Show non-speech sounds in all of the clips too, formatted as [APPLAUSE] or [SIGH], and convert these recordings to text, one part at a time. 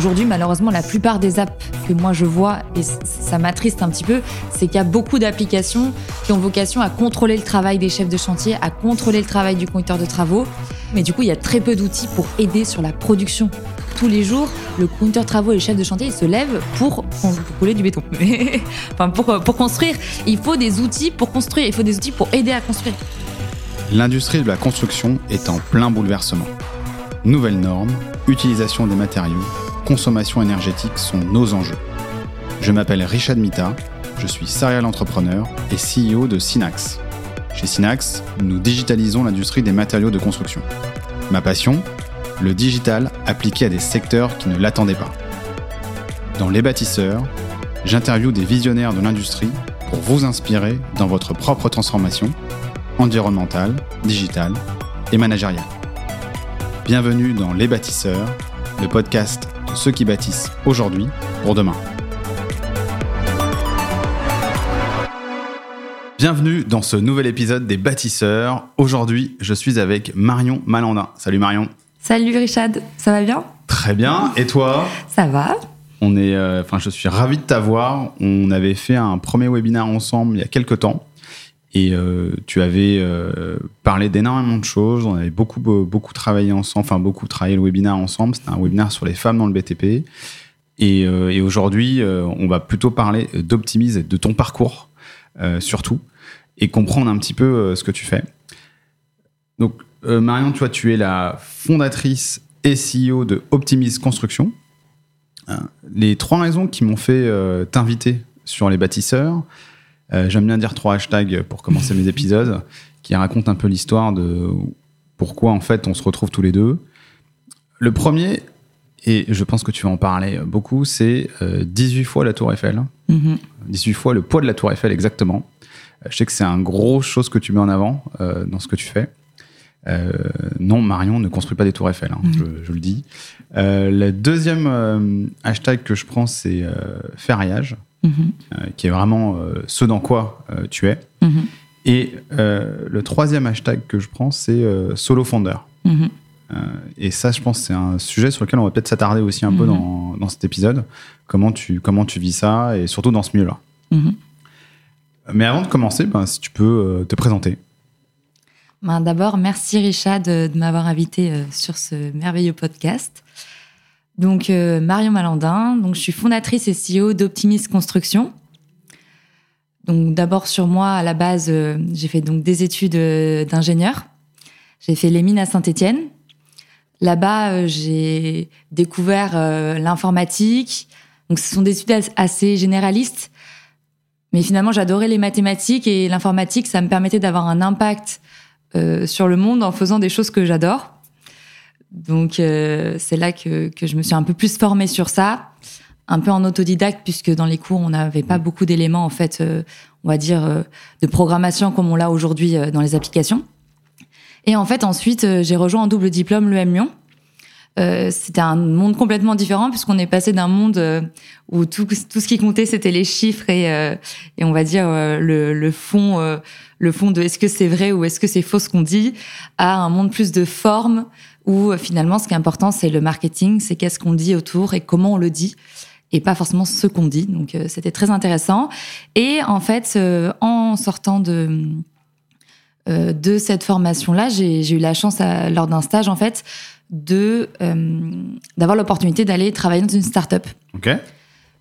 Aujourd'hui, malheureusement, la plupart des apps que moi je vois, et ça m'attriste un petit peu, c'est qu'il y a beaucoup d'applications qui ont vocation à contrôler le travail des chefs de chantier, à contrôler le travail du conducteur de travaux. Mais du coup, il y a très peu d'outils pour aider sur la production. Tous les jours, le conducteur de travaux et le chef de chantier, ils se lèvent pour, couler du béton. [LAUGHS] enfin, pour, pour construire. Il faut des outils pour construire, il faut des outils pour aider à construire. L'industrie de la construction est en plein bouleversement. Nouvelles normes, utilisation des matériaux, consommation énergétique sont nos enjeux. Je m'appelle Richard Mita, je suis serial entrepreneur et CEO de Synax. Chez Synax, nous digitalisons l'industrie des matériaux de construction. Ma passion Le digital appliqué à des secteurs qui ne l'attendaient pas. Dans Les bâtisseurs, j'interviewe des visionnaires de l'industrie pour vous inspirer dans votre propre transformation environnementale, digitale et managériale. Bienvenue dans Les bâtisseurs, le podcast ceux qui bâtissent aujourd'hui pour demain. Bienvenue dans ce nouvel épisode des bâtisseurs. Aujourd'hui, je suis avec Marion Malandin. Salut Marion. Salut Richard, ça va bien? Très bien. Et toi? Ça va. On est, euh, je suis ravi de t'avoir. On avait fait un premier webinaire ensemble il y a quelques temps. Et euh, tu avais euh, parlé d'énormément de choses. On avait beaucoup, beaucoup travaillé ensemble, enfin beaucoup travaillé le webinaire ensemble. C'était un webinaire sur les femmes dans le BTP. Et, euh, et aujourd'hui, on va plutôt parler d'Optimise et de ton parcours, surtout, et comprendre un petit peu ce que tu fais. Donc, Marion, tu vois, tu es la fondatrice et CEO de Optimise Construction. Les trois raisons qui m'ont fait t'inviter sur les bâtisseurs, j'aime bien dire trois hashtags pour commencer mes épisodes qui racontent un peu l'histoire de pourquoi en fait on se retrouve tous les deux. Le premier, et je pense que tu vas en parler beaucoup, c'est 18 euh, fois la Tour Eiffel. 18 mm-hmm. fois le poids de la Tour Eiffel, exactement. Euh, je sais que c'est un gros chose que tu mets en avant dans ce que tu fais. non, Marion ne construit pas des tours Eiffel, hein, je, le dis. le deuxième hashtag que je prends, c'est ferriage. Mhm. Euh, qui est vraiment euh, ce dans quoi euh, tu es. Mhm. Et le troisième hashtag que je prends, c'est solo founder. Mhm. et ça, je pense, c'est un sujet sur lequel on va peut-être s'attarder aussi un peu dans, dans, cet épisode. Comment tu, comment tu vis ça, et surtout dans ce milieu-là. Mais avant de commencer, ben, si tu peux te présenter. Ben, D'abord, merci Richard de, de m'avoir invité sur ce merveilleux podcast. Donc euh, Marion Malandin, donc je suis fondatrice et CEO d'Optimis Construction. Donc d'abord sur moi à la base, euh, j'ai fait donc des études euh, d'ingénieur. J'ai fait les mines à Saint-Étienne. Là-bas, j'ai découvert l'informatique. Donc ce sont des études assez généralistes, mais finalement j'adorais les mathématiques et l'informatique, ça me permettait d'avoir un impact sur le monde en faisant des choses que j'adore. Donc euh, c'est là que, que, je me suis un peu plus formée sur ça, un peu en autodidacte puisque dans les cours on n'avait pas beaucoup d'éléments en fait, euh, on va dire euh, de programmation comme on l'a aujourd'hui dans les applications. Et en fait ensuite j'ai rejoint en double diplôme l'EM Lyon. c'était un monde complètement différent puisqu'on est passé d'un monde où tout, tout, ce qui comptait c'était les chiffres et, et on va dire le, le fond le fond de est-ce que c'est vrai ou est-ce que c'est faux ce qu'on dit à un monde plus de forme où euh, finalement ce qui est important c'est le marketing, c'est qu'est-ce qu'on dit autour et comment on le dit et pas forcément ce qu'on dit. Donc euh, c'était très intéressant. Et en fait, euh, en sortant de de cette formation-là, j'ai eu la chance lors d'un stage en fait de d'avoir l'opportunité d'aller travailler dans une start-up. Ok.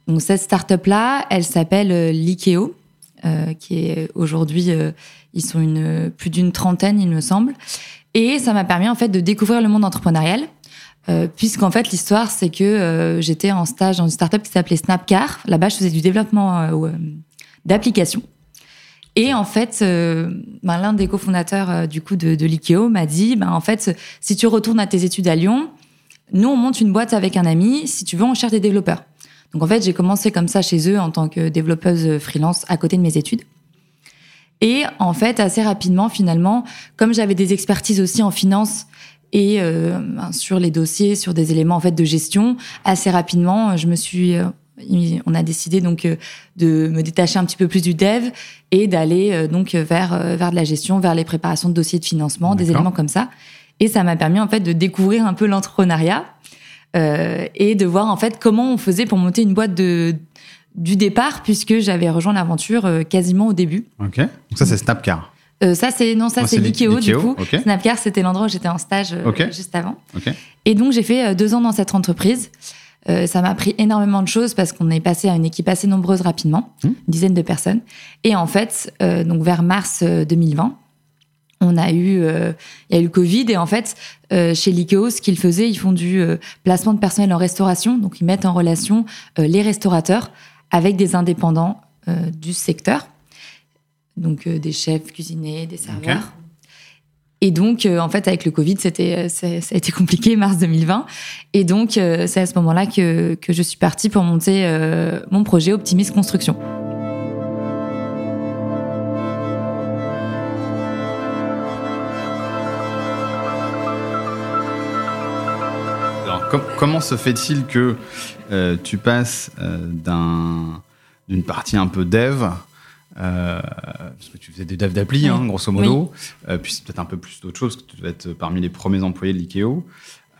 Donc cette start-up-là, elle s'appelle Likeo, qui est aujourd'hui, ils sont une plus d'une trentaine, il me semble. Et ça m'a permis en fait de découvrir le monde entrepreneurial. Euh, puisqu'en fait l'histoire c'est que euh, j'étais en stage dans une startup qui s'appelait Snapcar. Là-bas je faisais du développement euh, euh d'applications. Et en fait, ben, l'un des cofondateurs du coup de, de l'IKEO m'a dit, ben, en fait, si tu retournes à tes études à Lyon, nous on monte une boîte avec un ami. Si tu veux, on cherche des développeurs. Donc en fait, j'ai commencé comme ça chez eux en tant que développeuse freelance à côté de mes études. Et en fait, assez rapidement, finalement, comme j'avais des expertises aussi en finance et euh, ben, sur les dossiers, sur des éléments en fait de gestion, assez rapidement, je me suis euh, on a décidé donc euh, de me détacher un petit peu plus du dev et d'aller donc vers vers de la gestion, vers les préparations de dossiers de financement, des éléments comme ça. Et ça m'a permis en fait de découvrir un peu l'entrepreneuriat euh, et de voir en fait comment on faisait pour monter une boîte de du départ puisque j'avais rejoint l'aventure euh, quasiment au début. Ok. Donc ça c'est Snapcar. Euh, ça c'est non ça c'est Likeo du coup. ok. Snapcar c'était l'endroit où j'étais en stage euh, Ok. juste avant. Ok. Et donc j'ai fait deux ans dans cette entreprise. Euh, ça m'a appris énormément de choses parce qu'on est passé à une équipe assez nombreuse rapidement, Mmh. une dizaine de personnes. Et en fait, donc vers mars euh, 2020, on a eu, il y a eu le Covid et en fait, chez Likeo, ce qu'ils faisaient, ils font du placement de personnel en restauration, donc ils mettent en relation les restaurateurs avec des indépendants euh, du secteur, donc euh, des chefs cuisiniers, des serveurs. Et donc, euh, en fait, avec le Covid, c'était, ça, a été compliqué, mars 2020. Et donc, c'est à ce moment-là que, que je suis partie pour monter mon projet Optimis Construction. Alors, com- comment se fait-il que euh, tu passes euh, d'un, d'une partie un peu dev, euh, parce que tu faisais des devs d'appli, Oui. hein, grosso modo, euh, puis c'est peut-être un peu plus d'autres choses, que tu devais être parmi les premiers employés de l'IKEO,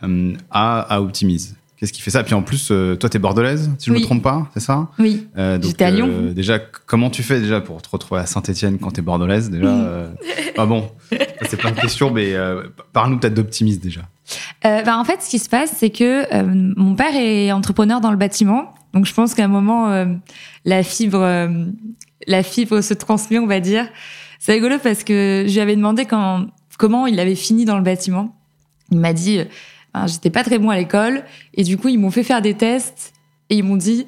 euh, à, à Optimise Qu'est-ce qui fait ça? Puis en plus, toi, tu es bordelaise, si je ne Oui. me trompe pas, c'est ça? Oui. J'étais à Lyon. déjà, comment tu fais déjà pour te retrouver à Saint-Etienne quand tu es bordelaise déjà Ah bon, c'est plein de questions, mais parle-nous peut-être d'Optimise déjà. Euh, bah, en fait, ce qui se passe, c'est que euh, mon père est entrepreneur dans le bâtiment. Donc, je pense qu'à un moment, euh, la fibre, euh, la fibre se transmet, on va dire. C'est rigolo parce que je lui avais demandé quand, comment il avait fini dans le bâtiment. Il m'a dit, euh, ben, j'étais pas très bon à l'école et du coup, ils m'ont fait faire des tests et ils m'ont dit,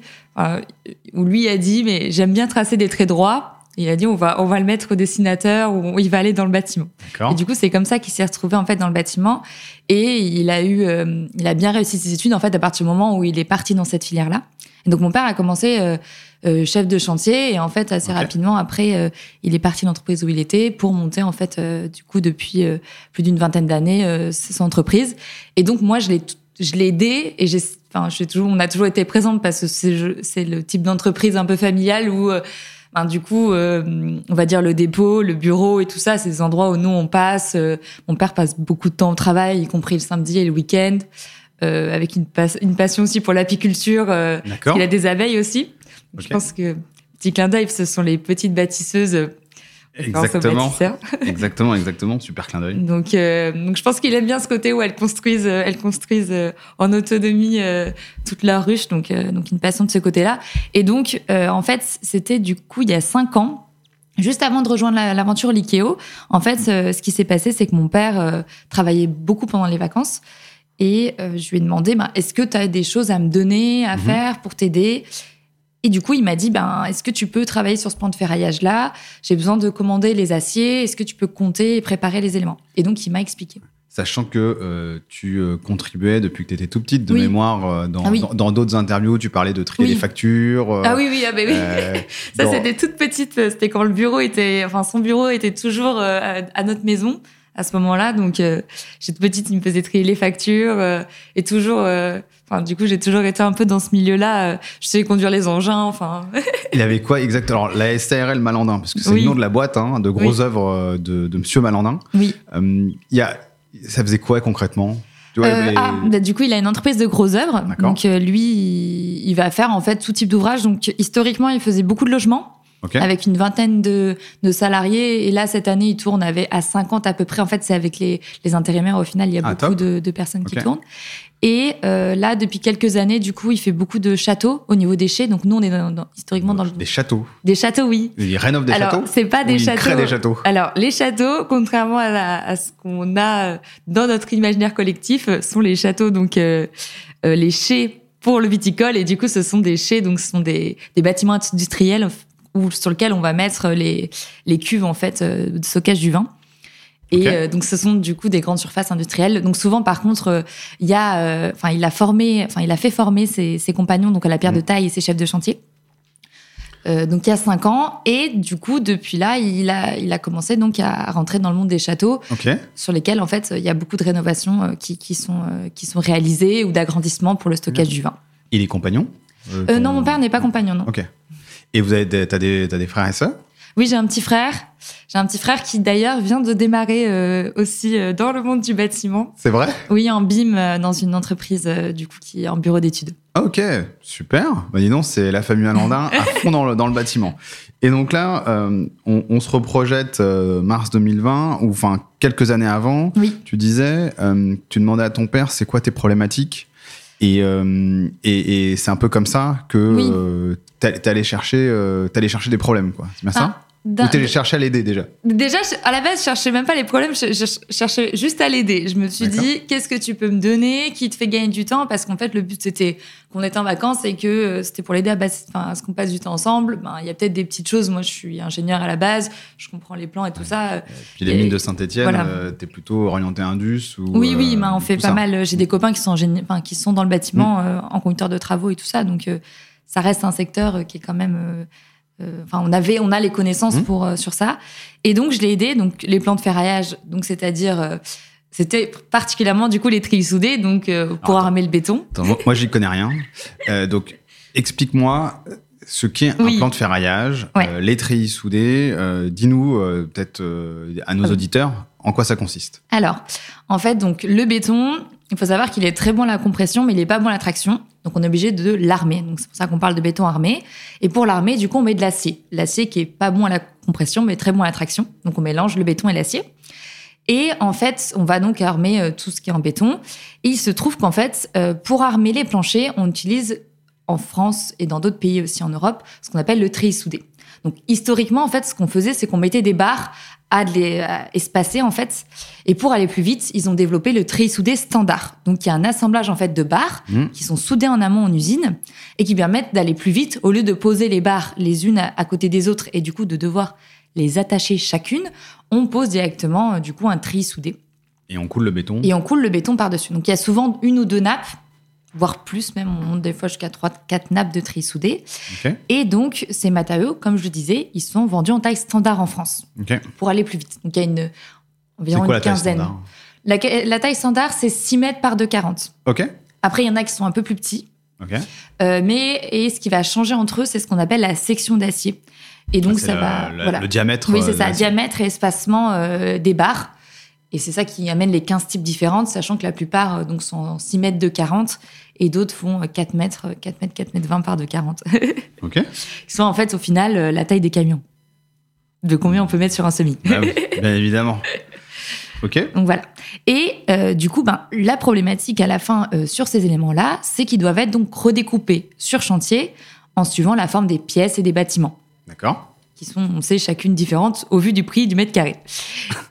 où lui a dit, mais j'aime bien tracer des traits droits. Il a dit, on va, on va le mettre au dessinateur ou il va aller dans le bâtiment. Et du coup, c'est comme ça qu'il s'est retrouvé en fait dans le bâtiment. Et il a eu, euh, il a bien réussi ses études en fait à partir du moment où il est parti dans cette filière-là. Et donc mon père a commencé euh, euh, chef de chantier et en fait assez rapidement après, euh, il est parti de l'entreprise où il était pour monter en fait euh, du coup depuis euh, plus d'une vingtaine d'années euh, son entreprise. Et donc moi je l'ai je l'ai aidé et j'ai enfin je suis toujours on a toujours été présente parce que c'est c'est le type d'entreprise un peu familiale où euh, ben, du coup, euh, on va dire le dépôt, le bureau et tout ça, c'est des endroits où nous on passe. Euh, mon père passe beaucoup de temps au travail, y compris le samedi et le week-end, euh, avec une, pas- une passion aussi pour l'apiculture. Euh, il a des abeilles aussi. Je pense que petit clin d'œil, ce sont les petites bâtisseuses. Exactement. [LAUGHS] exactement, exactement. Super clin d'œil. Donc, euh, donc je pense qu'il aime bien ce côté où elles construisent, euh, elles construisent euh, en autonomie euh, toute leur ruche. Donc, euh, donc une passion de ce côté-là. Et donc, euh, en fait, c'était du coup il y a cinq ans. Juste avant de rejoindre la- l'aventure Likeo, en fait, euh, ce qui s'est passé, c'est que mon père euh, travaillait beaucoup pendant les vacances et euh, je lui ai demandé, ben, est-ce que tu as des choses à me donner, à Mhm. faire pour t'aider? Et du coup, il m'a dit, ben, est-ce que tu peux travailler sur ce plan de ferraillage-là J'ai besoin de commander les aciers. Est-ce que tu peux compter et préparer les éléments? Et donc, il m'a expliqué. Sachant que euh, tu euh, contribuais depuis que tu étais tout petite de Oui. mémoire euh, dans Ah oui. dans- dans d'autres interviews, tu parlais de trier Oui. les factures. euh, Ah oui, oui, ah ben oui. [LAUGHS] Ça, dans- c'était toute petite. C'était quand le bureau était, enfin, son bureau était toujours à, à notre maison à ce moment-là. Donc, euh, j'étais petite, il me faisait trier les factures euh, et toujours. euh, Enfin, du coup, j'ai toujours été un peu dans ce milieu-là. je sais conduire les engins. Enfin, Il avait quoi exactement Alors, la SARL Malandin, parce que c'est Oui. le nom de la boîte, hein, de grosses œuvres de, de Monsieur Malandin. oui. Il y a, ça faisait quoi concrètement? Tu vois, Euh, les- ah, bah, du coup, il a une entreprise de gros œuvres. Donc, euh, lui, il, il va faire en fait tout type d'ouvrage. Donc, historiquement, il faisait beaucoup de logements. Ok. avec une vingtaine de, de salariés. Et là, cette année, il tourne avec, à 50 à peu près. En fait, c'est avec les, les intérimaires. Au final, il y a Ah, beaucoup de, de personnes qui tournent. Et euh, là, depuis quelques années, du coup, il fait beaucoup de châteaux au niveau des chais. Donc, nous, on est dans- dans- historiquement dans le... Des châteaux. Des châteaux, oui. Il rénove des Alors, châteaux c'est pas des châteaux. crée des châteaux Alors, les châteaux, contrairement à, la- à ce qu'on a dans notre imaginaire collectif, euh, sont les châteaux, donc euh, euh, les chais pour le viticole. Et du coup, ce sont des chais, donc ce sont des, des bâtiments industriels où, sur lesquels on va mettre les, les cuves en fait euh, de stockage du vin. Et euh, donc, ce sont du coup des grandes surfaces industrielles. Donc, souvent, par contre, euh, il y a, euh, il a formé, enfin, il a fait former ses, ses compagnons, donc à la pierre Mm. de taille et ses chefs de chantier. Donc il y a cinq ans et du coup depuis là il a il a commencé donc à rentrer dans le monde des châteaux sur lesquels en fait il y a beaucoup de rénovations qui, qui sont qui sont réalisées ou d'agrandissements pour le stockage du vin. Il est compagnon non mon père n'est pas compagnon non. Ok. Et vous avez des, t'as des, t'as des frères et sœurs? Oui, j'ai un petit frère. J'ai un petit frère qui d'ailleurs vient de démarrer euh, aussi euh, dans le monde du bâtiment. C'est vrai? Oui, en BIM euh, dans une entreprise du coup qui est en bureau d'études. Ok, super. Bah, dis donc, c'est la famille Alandin à [LAUGHS] fond dans le, dans le bâtiment. Et donc là, on, on, se reprojette mars 2020, ou enfin quelques années avant. Oui. Tu disais, tu demandais à ton père, c'est quoi tes problématiques? Et, et, et c'est un peu comme ça que oui. tu allais chercher, allais chercher des problèmes, quoi. C'est bien ça? Ah, Ou t'es cherché à l'aider déjà Déjà, à la base, je cherchais même pas les problèmes, je, je cherchais juste à l'aider. Je me suis dit, qu'est-ce que tu peux me donner qui te fait gagner du temps? Parce qu'en fait, le but, c'était qu'on était en vacances et que euh, c'était pour l'aider à, à ce qu'on passe du temps ensemble. Ben, il y a peut-être des petites choses. Moi, je suis ingénieur à la base, je comprends les plans et tout ça. Et puis les et, mines de Saint-Etienne, voilà. euh, t'es plutôt orienté Indus ou, Oui, oui, euh, ben, on fait pas ça. mal. J'ai des copains qui sont, qui sont dans le bâtiment, mmh. euh, en conducteur de travaux et tout ça. Donc, euh, ça reste un secteur qui est quand même euh, Enfin, on avait, on a les connaissances mmh. pour euh, sur ça. Et donc, je l'ai aidé. Donc, les plans de ferraillage, donc c'est-à-dire, euh, c'était particulièrement du coup les trilles soudées, donc euh, pour Attends. armer le béton. Attends, moi, moi, j'y connais rien. Euh, donc, explique-moi ce qu'est Oui. un plan de ferraillage, Ouais. euh, les treillis soudés. euh, Dis-nous euh, peut-être euh, à nos Ah auditeurs en quoi ça consiste. Alors, en fait, donc le béton, il faut savoir qu'il est très bon à la compression, mais il est pas bon à la traction. Donc, on est obligé de l'armer. Donc, c'est pour ça qu'on parle de béton armé. Et pour l'armer, du coup, on met de l'acier. L'acier qui est pas bon à la compression, mais très bon à la traction. Donc, on mélange le béton et l'acier. Et en fait, on va donc armer euh, tout ce qui est en béton. Et il se trouve qu'en fait, euh, pour armer les planchers, on utilise en France et dans d'autres pays aussi en Europe ce qu'on appelle le treillis soudé. Donc historiquement, en fait, ce qu'on faisait, c'est qu'on mettait des barres à les à espacer en fait. Et pour aller plus vite, ils ont développé le treillis soudé standard. Donc il y a un assemblage en fait de barres Mmh. qui sont soudées en amont en usine et qui permettent d'aller plus vite au lieu de poser les barres les unes à, à côté des autres et du coup de devoir les attacher chacune. On pose directement euh, du coup un treillis soudé Et on coule le béton. et on coule le béton par-dessus. Donc il y a souvent une ou deux nappes, voire plus même, on monte des fois jusqu'à trois, quatre nappes de treillis soudés. Ok. Et donc ces matériaux, comme je le disais, ils sont vendus en taille standard en France pour aller plus vite. Donc il y a une environ quoi une la taille quinzaine. standard La, la taille standard, c'est 6 mètres par 2,40. Ok. Après, il y en a qui sont un peu plus petits. Euh, mais et ce qui va changer entre eux, c'est ce qu'on appelle la section d'acier. Et donc ça le, va, le- voilà. le diamètre. Oui, euh, c'est de ça, diamètre et espacement euh, des barres. Et c'est ça qui amène les 15 types différentes, sachant que la plupart euh, donc, sont en 6 mètres de 40 et d'autres font euh, 4 mètres, euh, 4 mètres, 4 mètres 20 par de 40. [LAUGHS] Ok. Qui sont en fait au final euh, la taille des camions. De combien on peut mettre sur un semi. Bah oui, [LAUGHS] bien évidemment. Ok. Donc voilà. Et euh, du coup, ben, la problématique à la fin euh, sur ces éléments-là, c'est qu'ils doivent être donc redécoupés sur chantier en suivant la forme des pièces et des bâtiments, D'accord. Qui sont, on sait, chacune différente au vu du prix du mètre carré.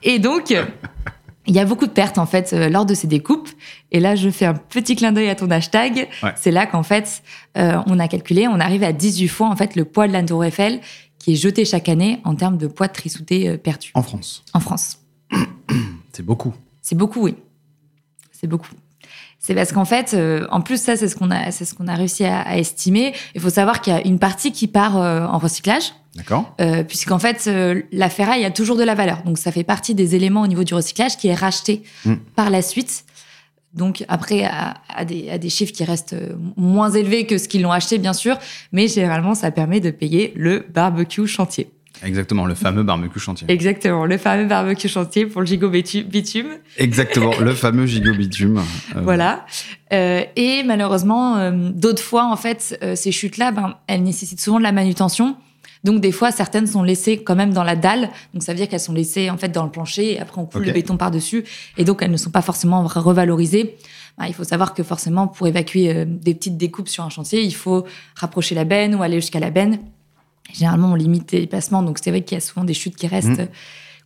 Et donc, [LAUGHS] il y a beaucoup de pertes en fait euh, lors de ces découpes. Et là, je fais un petit clin d'œil à ton hashtag. Ouais. C'est là qu'en fait, euh, on a calculé, on arrive à 18 fois en fait le poids de la Tour Eiffel qui est jeté chaque année en termes de poids de trissouté euh, perdu En France. en France. C'est beaucoup. C'est beaucoup, oui. C'est beaucoup. C'est parce qu'en fait, euh, en plus ça, c'est ce qu'on a, c'est ce qu'on a réussi à, à estimer. Il faut savoir qu'il y a une partie qui part euh, en recyclage, D'accord. euh, puisqu'en fait, euh, la ferraille a toujours de la valeur. Donc ça fait partie des éléments au niveau du recyclage qui est racheté Mm. par la suite. Donc après, à, à des, à des chiffres qui restent euh, moins élevés que ce qu'ils l'ont acheté, bien sûr, mais généralement, ça permet de payer le barbecue chantier. Exactement. Le fameux barbecue chantier. Exactement, le fameux barbecue chantier pour le gigot bitu- bitume. Exactement. le fameux gigot bitume. Euh, Voilà. Euh, et malheureusement, euh, d'autres fois, en fait, euh, ces chutes-là, ben, elles nécessitent souvent de la manutention. Donc, des fois, certaines sont laissées quand même dans la dalle. Donc, ça veut dire qu'elles sont laissées, en fait, dans le plancher. Et après, on coule le béton par-dessus. Et donc, elles ne sont pas forcément revalorisées. Ben, il faut savoir que forcément, pour évacuer des petites découpes sur un chantier, il faut rapprocher la benne ou aller jusqu'à la benne. Généralement, on limite les placements. Donc, c'est vrai qu'il y a souvent des chutes qui restent Mhm.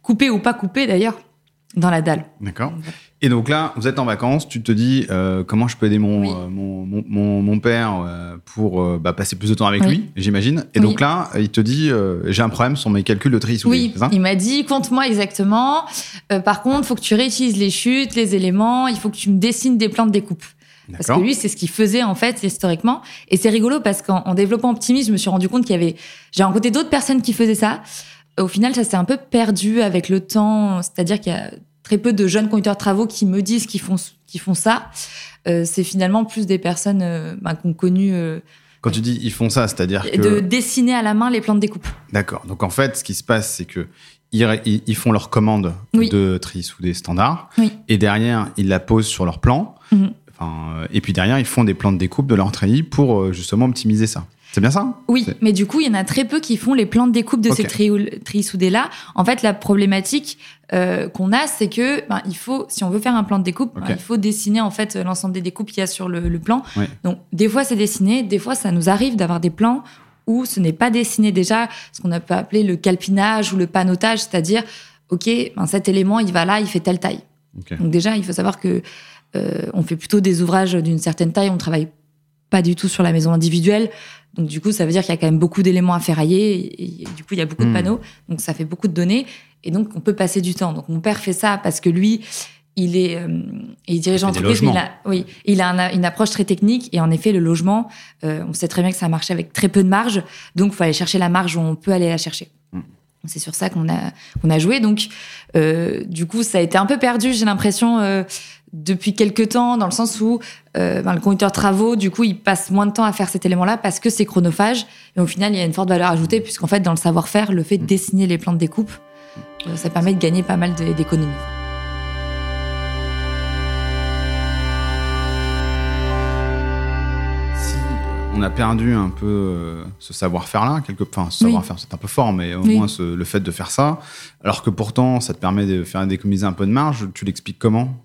coupées ou pas coupées, d'ailleurs, dans la dalle. D'accord. Et donc là, vous êtes en vacances, tu te dis euh, comment je peux aider mon, Oui. euh, mon, mon, mon- père euh, pour bah, passer plus de temps avec Oui. lui, j'imagine. Et Oui. donc là, il te dit j'ai un problème sur mes calculs de tri soudé. Oui, ça? il m'a dit compte-moi exactement. Par contre, faut que tu réutilises les chutes, les éléments. Il faut que tu me dessines des plans de découpe. Parce que lui, c'est ce qu'il faisait en fait historiquement. Et c'est rigolo parce qu'en en développant Optimisme, je me suis rendu compte qu'il y avait, j'ai rencontré d'autres personnes qui faisaient ça. Au final, ça s'est un peu perdu avec le temps. C'est-à-dire qu'il y a très peu de jeunes conducteurs de travaux qui me disent qu'ils font, qu'ils font ça. Euh, c'est finalement plus des personnes euh, bah, qu'on connu. euh, Quand tu dis ils font ça, c'est-à-dire que. De dessiner à la main les plans de découpe. D'accord. Donc en fait, ce qui se passe, c'est que ils, ils font leur commande Oui. de tri soudé standard. Oui. Et derrière, ils la posent sur leur plan. Mhm. Enfin, euh, et puis derrière, ils font des plans de découpe de leur treillis pour euh, justement optimiser ça. C'est bien ça Oui, C'est- mais du coup, il y en a très peu qui font les plans de découpe de ces tri- soudés-là. En fait, la problématique euh, qu'on a, c'est que ben, il faut, si on veut faire un plan de découpe, ben, il faut dessiner en fait l'ensemble des découpes qu'il y a sur le, le plan. Oui. Donc, des fois, c'est dessiné, des fois, ça nous arrive d'avoir des plans où ce n'est pas dessiné déjà, ce qu'on a peut appeler le calpinage ou le panotage, c'est-à-dire, ok, ben, cet élément, il va là, il fait telle taille. Donc déjà, il faut savoir que on fait plutôt des ouvrages d'une certaine taille, on travaille pas du tout sur la maison individuelle. Donc du coup, ça veut dire qu'il y a quand même beaucoup d'éléments à ferrailler et, et du coup, il y a beaucoup de Hmm. panneaux. Donc ça fait beaucoup de données et donc on peut passer du temps. Donc mon père fait ça parce que lui, il est euh, il dirige mais il a oui, il a un- une approche très technique et en effet, le logement, euh, on sait très bien que ça marche avec très peu de marge. Donc faut aller chercher la marge où on peut aller la chercher. Hmm. C'est sur ça qu'on a qu'on a joué. Donc euh, du coup, ça a été un peu perdu, j'ai l'impression. Depuis quelques temps, dans le sens où euh, ben, le conducteur travaux, du coup, il passe moins de temps à faire cet élément-là parce que c'est chronophage. Et au final, il y a une forte valeur ajoutée, puisqu'en fait, dans le savoir-faire, le fait de dessiner les plans de découpe, euh, ça permet de gagner pas mal d'économies. Si on a perdu un peu euh, ce savoir-faire-là, quelque enfin, ce Oui. savoir-faire, c'est un peu fort, mais au Oui. moins ce- le fait de faire ça, alors que pourtant, ça te permet de faire d'économiser un peu de marge, tu l'expliques comment?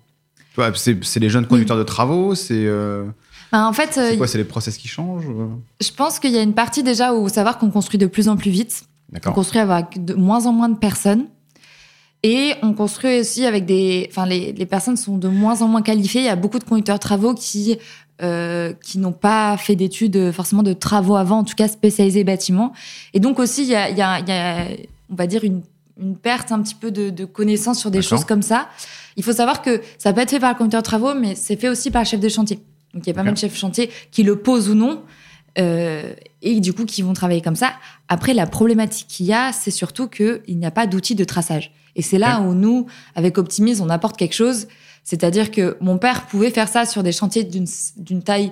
Tu vois, c'est les jeunes conducteurs de travaux, c'est euh, Ben, en fait, euh, c'est quoi C'est les process qui changent euh je pense qu'il y a une partie déjà où savoir qu'on construit de plus en plus vite. On construit avec de moins en moins de personnes. Et on construit aussi avec des. Enfin, les, les personnes sont de moins en moins qualifiées. Il y a beaucoup de conducteurs de travaux qui, euh, qui n'ont pas fait d'études euh, forcément de travaux avant, en tout cas spécialisés bâtiments. Et donc aussi, il y a, il y a- il y a, on va dire, une, une perte un petit peu de, de connaissances sur des choses comme ça. Il faut savoir que ça peut être fait par le conducteur de travaux, mais c'est fait aussi par le chef de chantier. Donc il y a pas mal de chefs de chantier qui le posent ou non. euh, et du coup, qui vont travailler comme ça. Après, la problématique qu'il y a, c'est surtout qu'il n'y a pas d'outil de traçage. Et c'est là où nous, avec Optimise, on apporte quelque chose. C'est-à-dire que mon père pouvait faire ça sur des chantiers d'une taille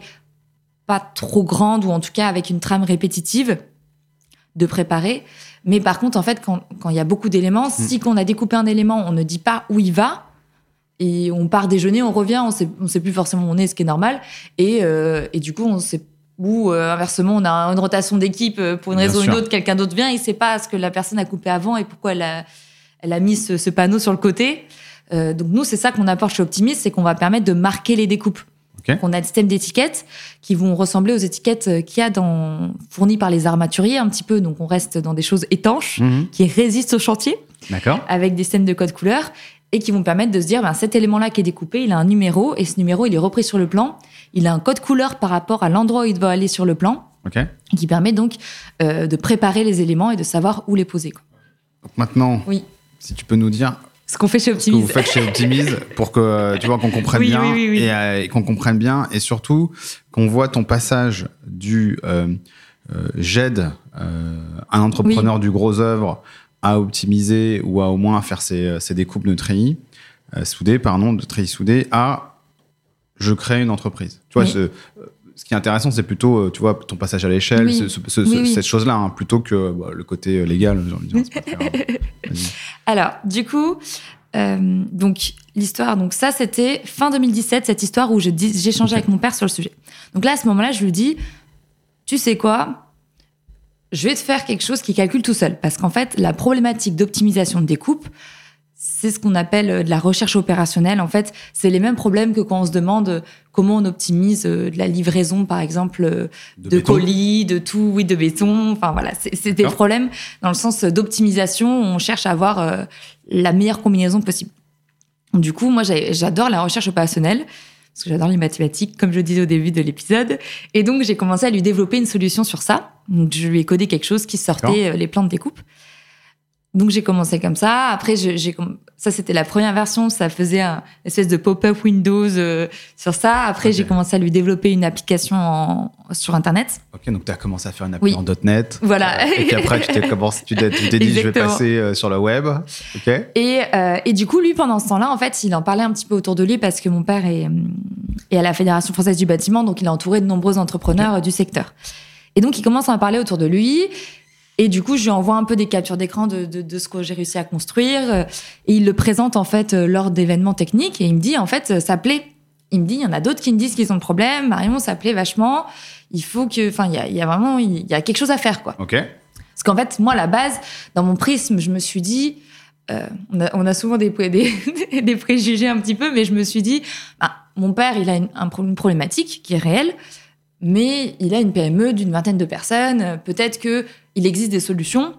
pas trop grande, ou en tout cas avec une trame répétitive, de préparer. Mais par contre, en fait, quand quand il y a beaucoup d'éléments, si qu'on a découpé un élément, on ne dit pas où il va. Et on part déjeuner, on revient, on sait, on sait plus forcément où on est, ce qui est normal. Et, euh, et du coup, on sait ou euh, inversement, on a une rotation d'équipe euh, pour une Bien raison ou une autre, quelqu'un d'autre vient, il sait pas ce que la personne a coupé avant et pourquoi elle a, elle a mis ce, ce panneau sur le côté. Euh, donc nous, c'est ça qu'on apporte chez Optimis, c'est qu'on va permettre de marquer les découpes. Donc, on a des systèmes d'étiquettes qui vont ressembler aux étiquettes qu'il y a dans, fournies par les armaturiers un petit peu. Donc on reste dans des choses étanches Mhm. qui résistent au chantier D'accord. avec des systèmes de code couleur et qui vont permettre de se dire ben, cet élément-là qui est découpé, il a un numéro et ce numéro, il est repris sur le plan. Il a un code couleur par rapport à l'endroit où il doit aller sur le plan Ok. et qui permet donc euh, de préparer les éléments et de savoir où les poser. quoi. Donc maintenant, Oui. si tu peux nous dire Ce qu'on fait chez ce que vous faites chez Optimise pour que tu vois qu'on comprenne Oui, bien oui, oui, oui. et, euh, et qu'on comprenne bien et surtout qu'on voit ton passage du euh, euh, j'aide euh, un entrepreneur du gros œuvre à optimiser ou à au moins faire ses, ses découpes de treillis euh, soudés pardon de treillis soudés à je crée une entreprise tu vois Oui. ce, euh, ce qui est intéressant c'est plutôt euh, tu vois ton passage à l'échelle Oui. ce- Oui, cette chose là plutôt que bah, le côté euh, légal genre, pas. [LAUGHS] Alors, du coup, euh, donc l'histoire, donc ça c'était fin 2017, cette histoire où j'échangeais avec mon père sur le sujet. Donc là, à ce moment-là, je lui dis, tu sais quoi? Je vais te faire quelque chose qui calcule tout seul, parce qu'en fait, la problématique d'optimisation de découpe, c'est ce qu'on appelle euh, de la recherche opérationnelle. En fait, c'est les mêmes problèmes que quand on se demande euh, comment on optimise euh, de la livraison, par exemple, de, colis, de tout, oui, de béton. Enfin voilà, c'est des problèmes dans le sens d'optimisation. On cherche à avoir euh, la meilleure combinaison possible. Du coup, moi, j'adore la recherche opérationnelle parce que j'adore les mathématiques, comme je disais au début de l'épisode. Et donc, j'ai commencé à lui développer une solution sur ça. Donc, je lui ai codé quelque chose qui sortait euh, les plans de découpe. Donc, j'ai commencé comme ça. Après, j'ai ça, c'était la première version. Ça faisait un espèce de pop-up Windows euh, sur ça. Après, j'ai commencé à lui développer une application en- sur Internet. Ok, donc tu as commencé à faire une appli Oui. en .NET. Voilà. Euh, et puis après, tu t'es commencé- tu t'es dit, je vais passer euh, sur le web. Ok. Et, euh, et du coup, lui, pendant ce temps-là, en fait, il en parlait un petit peu autour de lui parce que mon père est, est à la Fédération française du bâtiment, donc il est entouré de nombreux entrepreneurs du secteur. Et donc, il commence à en parler autour de lui. Et du coup, je lui envoie un peu des captures d'écran de, de, ce que j'ai réussi à construire. Et il le présente, en fait, lors d'événements techniques. Et il me dit, en fait, ça plaît. Il me dit, il y en a d'autres qui me disent qu'ils ont le problème. Marion, ça plaît vachement. Il faut que, enfin, il y a, y a, vraiment, il y a quelque chose à faire, quoi. OK. Parce qu'en fait, moi, à la base, dans mon prisme, je me suis dit, euh, on, a, souvent des, [LAUGHS] des, préjugés un petit peu, mais je me suis dit, bah, mon père, il a une, une, problématique qui est réelle, mais il a une PME d'une vingtaine de personnes. Peut-être que il existe des solutions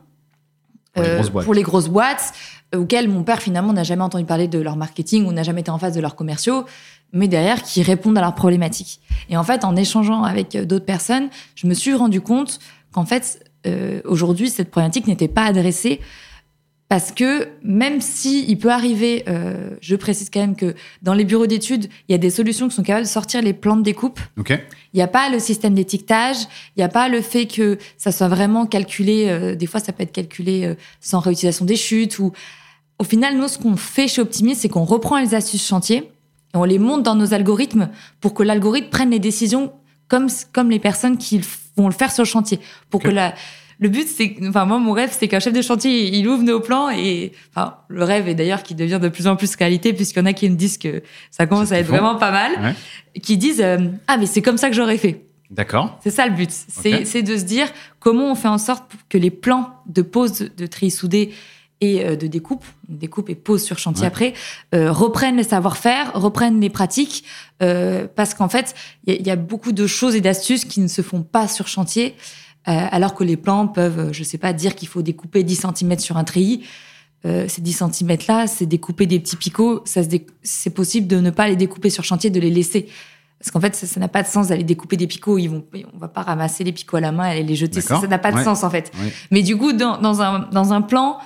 pour, les, grosses boîtes euh, auxquelles mon père finalement n'a jamais entendu parler de leur marketing ou n'a jamais été en face de leurs commerciaux, mais derrière qui répondent à leurs problématiques. Et en fait, en échangeant avec d'autres personnes, je me suis rendu compte qu'en fait, euh, aujourd'hui, cette problématique n'était pas adressée parce que même si il peut arriver, euh, je précise quand même que dans les bureaux d'études, il y a des solutions qui sont capables de sortir les plans de découpe. Il n'y a pas le système d'étiquetage, il n'y a pas le fait que ça soit vraiment calculé. Euh, des fois, ça peut être calculé euh, sans réutilisation des chutes. Ou au final, nous, ce qu'on fait chez Optimis, c'est qu'on reprend les astuces chantier et on les monte dans nos algorithmes pour que l'algorithme prenne les décisions comme comme les personnes qui vont le faire sur le chantier, pour que la le but, c'est, enfin, moi, mon rêve, c'est qu'un chef de chantier, il ouvre nos plans et, enfin, le rêve est d'ailleurs qui devient de plus en plus qualité puisqu'il y en a qui me disent que ça commence à être vraiment pas mal, qui disent, euh, ah, mais c'est comme ça que j'aurais fait. D'accord. C'est ça le but. C'est de se dire comment on fait en sorte que les plans de pose de tri soudé et euh, de découpe, découpe et pose sur chantier après, euh, reprennent les savoir-faire, reprennent les pratiques, parce qu'en fait, il y, a beaucoup de choses et d'astuces qui ne se font pas sur chantier. Euh, alors que les plans peuvent, euh, je sais pas, dire qu'il faut découper 10 cm sur un treillis. Euh, ces 10 cm là, c'est découper des petits picots. Ça c'est possible de ne pas les découper sur chantier, de les laisser. Parce qu'en fait, ça n'a pas de sens d'aller découper des picots. Ils vont, on va pas ramasser les picots à la main et les jeter. Ça n'a pas de sens en fait. Mais du coup, dans, dans, un, dans un plan,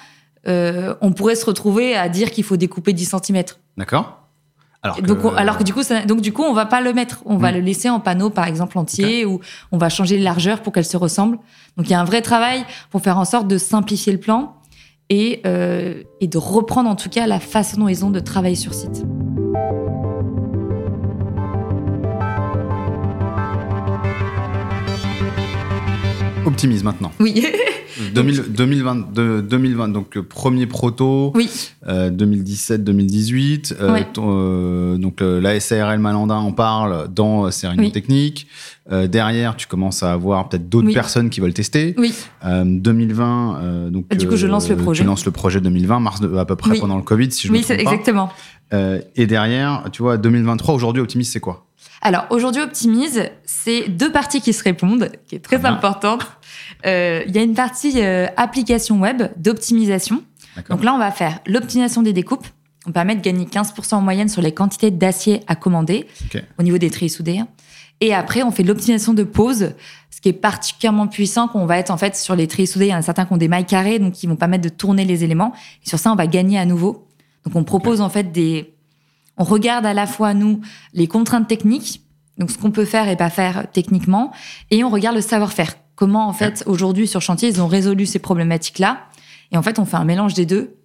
euh, on pourrait se retrouver à dire qu'il faut découper 10 cm. D'accord. Alors que... Donc, alors que du coup, ça, donc du coup, on va pas le mettre. On va hmm. le laisser en panneau, par exemple, entier, ou on va changer les largeurs pour qu'elle se ressemble. Donc, il y a un vrai travail pour faire en sorte de simplifier le plan et, euh, et de reprendre en tout cas la façon dont ils ont de travailler sur site. Optimise maintenant. Oui. [LAUGHS] 2020, 2020, donc premier proto. Oui. 2017-2018. Euh, euh, donc euh, la SARL Malandin en parle dans ses réunions techniques. derrière, tu commences à avoir peut-être d'autres personnes qui veulent tester. Oui. 2020, donc. du coup, je lance le projet. Tu lances le projet 2020, mars à peu près pendant le Covid, si je me trompe pas. Oui, exactement. et derrière, tu vois, 2023, aujourd'hui, Optimise, c'est quoi? Alors aujourd'hui, Optimise, c'est deux parties qui se répondent, qui est très importante. Euh, il y a une partie euh, application web d'optimisation. Donc là, on va faire l'optimisation des découpes. On permet de gagner 15% en moyenne sur les quantités d'acier à commander au niveau des tris soudés. Et après, on fait l'optimisation de pose, ce qui est particulièrement puissant qu'on va être en fait sur les tris soudés. Il y en a certains qui ont des mailles carrées, donc qui vont permettre de tourner les éléments. Et sur ça, on va gagner à nouveau. Donc on propose en fait des on regarde à la fois, nous, les contraintes techniques, donc ce qu'on peut faire et pas faire techniquement, et on regarde le savoir-faire. Comment, en fait, aujourd'hui, sur chantier, ils ont résolu ces problématiques-là. Et en fait, on fait un mélange des deux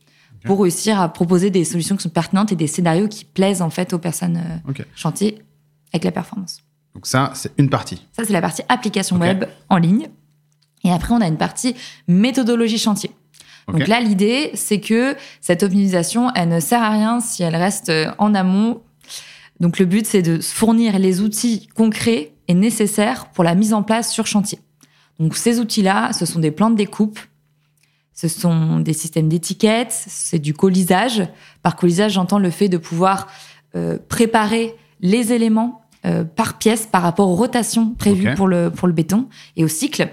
pour réussir à proposer des solutions qui sont pertinentes et des scénarios qui plaisent, en fait, aux personnes euh, chantier avec la performance. Donc ça, c'est une partie. Ça, c'est la partie application web en ligne. Et après, on a une partie méthodologie chantier. Donc là, l'idée, c'est que cette optimisation, elle ne sert à rien si elle reste euh, en amont. Donc le but, c'est de fournir les outils concrets et nécessaires pour la mise en place sur chantier. Donc ces outils-là, ce sont des plans de découpe, ce sont des systèmes d'étiquettes, c'est du colisage. Par colisage, j'entends le fait de pouvoir euh, préparer les éléments euh, par pièce par rapport aux rotations prévues pour, le, pour le béton et au cycle.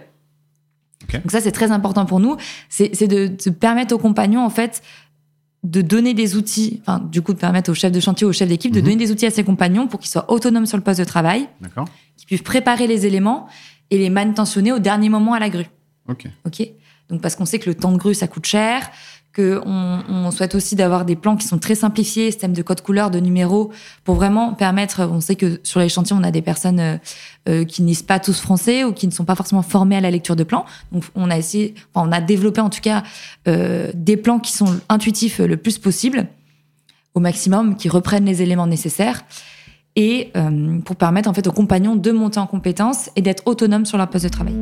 Donc ça, c'est très important pour nous. C'est de, de, permettre aux compagnons, en fait, de donner des outils, enfin, du coup, de permettre au chef de chantier, au chef d'équipe, de mhm. donner des outils à ses compagnons pour qu'ils soient autonomes sur le poste de travail, qu'ils puissent préparer les éléments et les manutentionner au dernier moment à la grue. Ok. Ok? Donc parce qu'on sait que le temps de grue ça coûte cher, on souhaite aussi d'avoir des plans qui sont très simplifiés, système de code couleur, de numéros, pour vraiment permettre. On sait que sur les chantiers, on a des personnes euh, euh, qui ne lisent pas tous français ou qui ne sont pas forcément formées à la lecture de plans. Donc, on a essayé, on a développé en tout cas euh, des plans qui sont intuitifs le plus possible, au maximum, qui reprennent les éléments nécessaires. et pour permettre en fait aux compagnons de monter en compétences et d'être autonomes sur leur poste de travail.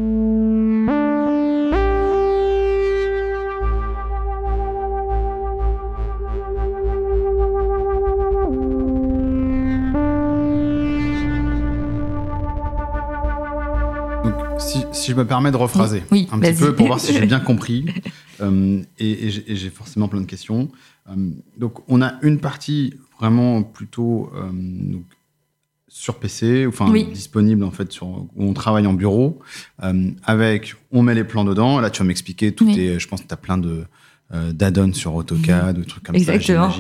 Si, je me permets de rephraser un petit peu pour voir si j'ai bien [LAUGHS] compris, euh, et, j'ai forcément plein de questions. Euh, donc, on a une partie vraiment plutôt euh, sur PC, enfin disponible en fait sur où on travaille en bureau, avec on met les plans dedans. Là, tu vas m'expliquer tout est, je pense que tu as plein de d'add-ons sur AutoCAD, de trucs comme ça. Exactement.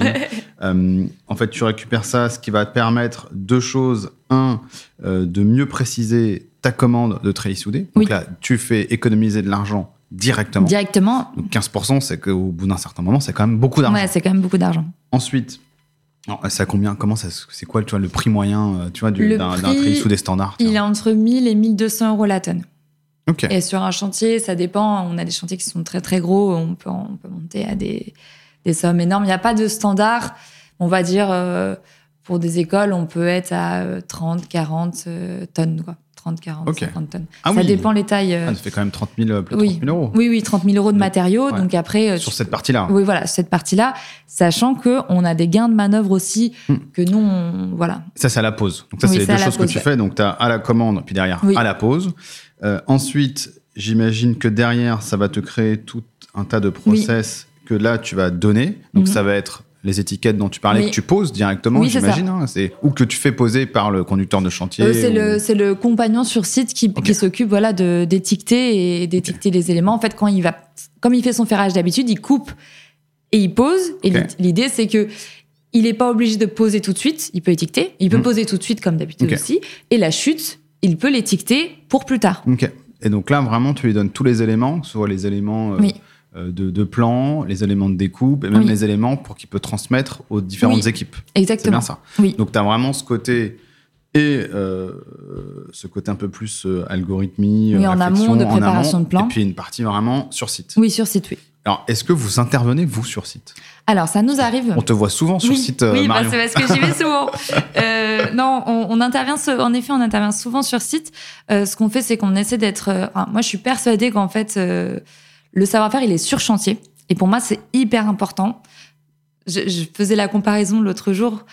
[LAUGHS] en fait, tu récupères ça, ce qui va te permettre deux choses. Un, de mieux préciser ta commande de treillis soudé. Donc là, tu fais économiser de l'argent directement. Directement. Donc 15%, c'est qu'au bout d'un certain moment, c'est quand même beaucoup d'argent. Ouais, c'est quand même beaucoup d'argent. Ensuite, ça combien Comment ça C'est quoi, tu vois, le prix moyen, euh, tu vois, d'un treillis soudé standard Il est entre 1000 et 1200 euros la tonne. Ok. Et sur un chantier, ça dépend. On a des chantiers qui sont très très gros. On peut, on peut monter à des, des sommes énormes. Il n'y a pas de standard. On va dire, euh, pour des écoles, on peut être à 30, euh, 40 tonnes, quoi. 30, 40, 50 tonnes. Ah ça dépend les tailles. Euh. Ah, ça fait quand même 30 000, euh, plus oui. euros. Oui, oui, 30 000 euros de matériaux. Donc après. Euh, sur cette partie-là. Oui, voilà, cette partie-là. Sachant qu'on a des gains de manœuvre aussi hmm. que nous, on, voilà. Ça, c'est à la pause. Donc ça, c'est les deux choses que tu fais. Donc tu as à la commande, puis derrière à la pause. ensuite, j'imagine que derrière, ça va te créer tout un tas de process que là, tu vas donner. Donc mhm. ça va être les étiquettes dont tu parlais que tu poses directement, j'imagine. Hein, ou que tu fais poser par le conducteur de chantier. Euh, c'est le, compagnon sur site qui, s'occupe voilà d'étiqueter et d'étiqueter les éléments. En fait, quand il va, comme il fait son ferrage d'habitude, il coupe et il pose. Et l'idée c'est que il n'est pas obligé de poser tout de suite. Il peut étiqueter. Il peut hmm. poser tout de suite comme d'habitude aussi. Et la chute, il peut l'étiqueter pour plus tard. Ok. Et donc là, vraiment, tu lui donnes tous les éléments, soit les éléments. Euh, euh, de, de plans, les éléments de découpe et même les éléments pour qu'il peut transmettre aux différentes équipes. Exactement. C'est bien ça. Oui. Donc tu as vraiment ce côté et euh, ce côté un peu plus euh, algorithmie, oui, en amont de préparation de plan. Et puis une partie vraiment sur site. Oui, sur site, oui. Alors, est-ce que vous intervenez, vous, sur site? Alors, ça nous arrive. On te voit souvent sur site, Oui, bah, c'est parce que j'y vais souvent. [LAUGHS] non, on, intervient, en effet, on intervient souvent sur site. ce qu'on fait, c'est qu'on essaie d'être... moi, je suis persuadée qu'en fait le savoir-faire, il est sur chantier. Et pour moi, c'est hyper important. Je, faisais la comparaison l'autre jour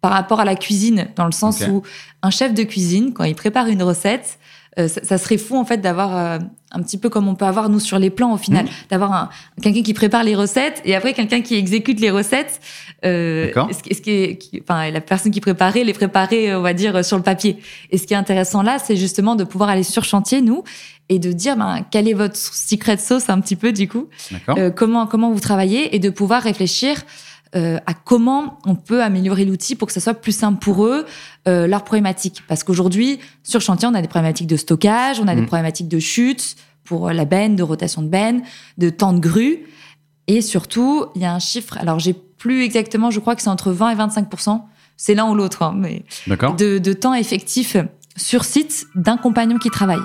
par rapport à la cuisine, dans le sens où un chef de cuisine, quand il prépare une recette, euh, ça, serait fou en fait d'avoir euh, un petit peu comme on peut avoir nous sur les plans au final, mmh. d'avoir quelqu'un qui prépare les recettes et après quelqu'un qui exécute les recettes. Euh, ce, ce qui est, enfin, la personne qui préparait les préparer, on va dire sur le papier. Et ce qui est intéressant là, c'est justement de pouvoir aller sur chantier nous et de dire ben, quelle est votre secret sauce un petit peu du coup, euh, comment comment vous travaillez et de pouvoir réfléchir euh, à comment on peut améliorer l'outil pour que ça soit plus simple pour eux, euh, leurs problématiques. Parce qu'aujourd'hui, sur chantier, on a des problématiques de stockage, on a des mm. problématiques de chute pour la benne, de rotation de benne, de temps de grue. Et surtout, il y a un chiffre, alors j'ai plus exactement, je crois que c'est entre 20 et 25% c'est l'un ou l'autre, hein, mais de, de temps effectif sur site d'un compagnon qui travaille.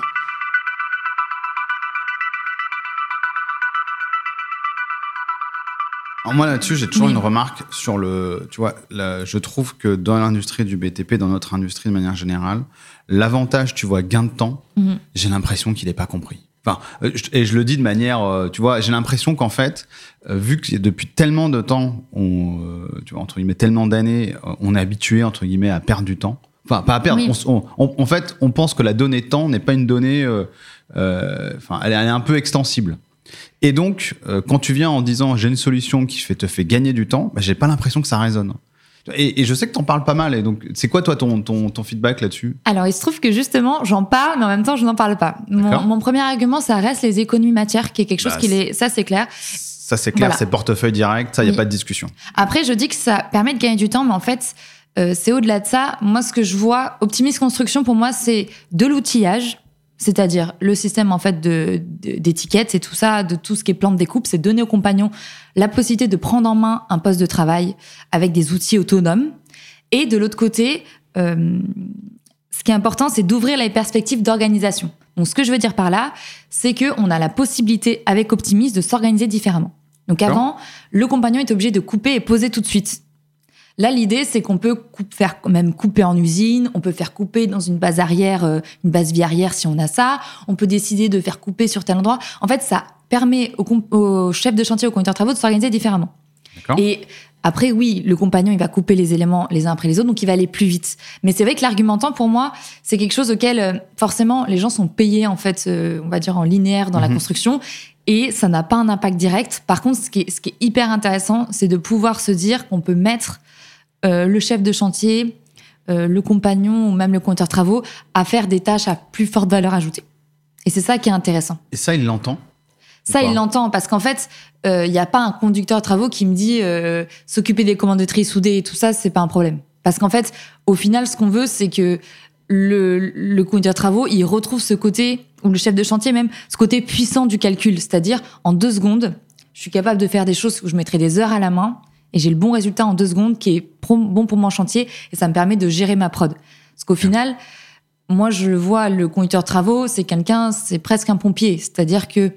Moi là-dessus, j'ai toujours une remarque sur le. Tu vois, je trouve que dans l'industrie du BTP, dans notre industrie de manière générale, l'avantage, tu vois, gain de temps, mhm. j'ai l'impression qu'il n'est pas compris. Enfin, euh, et je le dis de manière, euh, tu vois, j'ai l'impression qu'en fait, euh, vu que depuis tellement de temps, on, tu vois, entre guillemets, tellement d'années, on est habitué entre guillemets à perdre du temps. Enfin, pas à perdre. en fait, on pense que la donnée temps n'est pas une donnée. Enfin, elle, elle est un peu extensible. Et donc, euh, quand tu viens en disant j'ai une solution qui fait, te fait gagner du temps, bah, j'ai pas l'impression que ça résonne. Et, je sais que tu en parles pas mal. Et donc, c'est quoi toi ton, ton, ton feedback là-dessus? Alors, il se trouve que justement, j'en parle, mais en même temps, je n'en parle pas. Mon, premier argument, ça reste les économies matières, qui est quelque chose bah, qui est, ça c'est clair. Ça c'est clair, c'est portefeuille direct, ça il y a pas de discussion. Après, je dis que ça permet de gagner du temps, mais en fait, euh, c'est au-delà de ça. Moi, ce que je vois, Optimise Construction, pour moi, c'est de l'outillage c'est-à-dire le système en fait de d'étiquettes et tout ça, de tout ce qui est plan de découpe, c'est donner aux compagnons la possibilité de prendre en main un poste de travail avec des outils autonomes. Et de l'autre côté, euh, ce qui est important, c'est d'ouvrir les perspectives d'organisation. Donc, ce que je veux dire par là, c'est que on a la possibilité avec Optimis de s'organiser différemment. Donc, avant, le compagnon est obligé de couper et poser tout de suite. Là, l'idée, c'est qu'on peut faire même couper en usine, on peut faire couper dans une base arrière, euh, une base vie arrière si on a ça, on peut décider de faire couper sur tel endroit. En fait, ça permet au, chef de chantier, au conducteur de travaux de s'organiser différemment. Et après, oui, le compagnon, il va couper les éléments les uns après les autres, donc il va aller plus vite. Mais c'est vrai que l'argumentant, pour moi, c'est quelque chose auquel, euh, forcément, les gens sont payés, en fait, euh, on va dire, en linéaire dans la mhm. construction, et ça n'a pas un impact direct. Par contre, ce qui est, ce qui est hyper intéressant, c'est de pouvoir se dire qu'on peut mettre euh, le chef de chantier, le compagnon ou même le compteur travaux à faire des tâches à plus forte valeur ajoutée. Et c'est ça qui est intéressant. Et ça, il l'entend ça, il l'entend parce qu'en fait, il euh, n'y a pas un conducteur de travaux qui me dit euh, s'occuper des commandes de tri soudées et tout ça, c'est pas un problème. Parce qu'en fait, au final, ce qu'on veut, c'est que le, le conducteur de travaux, il retrouve ce côté, ou le chef de chantier même, ce côté puissant du calcul. C'est-à-dire, en deux secondes, je suis capable de faire des choses où je mettrai des heures à la main et j'ai le bon résultat en deux secondes qui est bon pour mon chantier et ça me permet de gérer ma prod. Parce qu'au final, moi, je le vois, le conducteur de travaux, c'est quelqu'un, c'est presque un pompier. C'est-à-dire que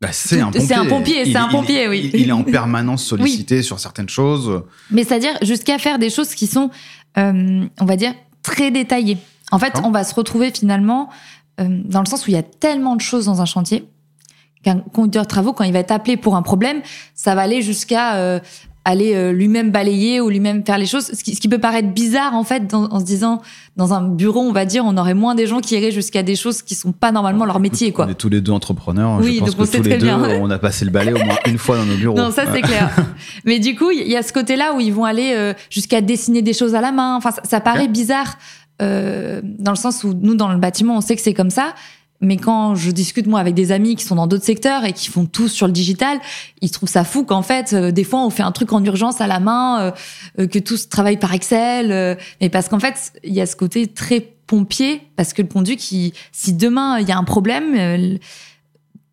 bah, c'est un pompier. C'est un pompier, c'est un pompier, oui. Il, est en permanence [LAUGHS] sollicité sur certaines choses. Mais c'est-à-dire jusqu'à faire des choses qui sont, euh, on va dire, très détaillées. En fait, on va se retrouver finalement euh, dans le sens où il y a tellement de choses dans un chantier qu'un conducteur de travaux, quand il va être appelé pour un problème, ça va aller jusqu'à euh, aller euh, lui-même balayer ou lui-même faire les choses. Ce qui, ce qui, peut paraître bizarre en fait, en se disant dans un bureau, on va dire, on aurait moins des gens qui iraient jusqu'à des choses qui sont pas normalement leur métier, quoi. On est tous les deux entrepreneurs. Oui, je pense donc que tous les deux, bien. on a passé le balai au moins une fois dans nos bureaux. Non, ça c'est clair. [LAUGHS] Mais du coup, il y a ce côté-là où ils vont aller euh, jusqu'à dessiner des choses à la main. Enfin, ça, ça paraît bizarre. Euh, dans le sens où nous, dans le bâtiment, on sait que c'est comme ça, mais quand je discute moi avec des amis qui sont dans d'autres secteurs et qui font tout sur le digital, ils trouvent ça fou qu'en fait, euh, des fois, on fait un truc en urgence à la main, euh, euh, que tout se travaille par Excel. mais parce qu'en fait, il y a ce côté très pompier, parce que le conduit, qui, si demain il y a un problème,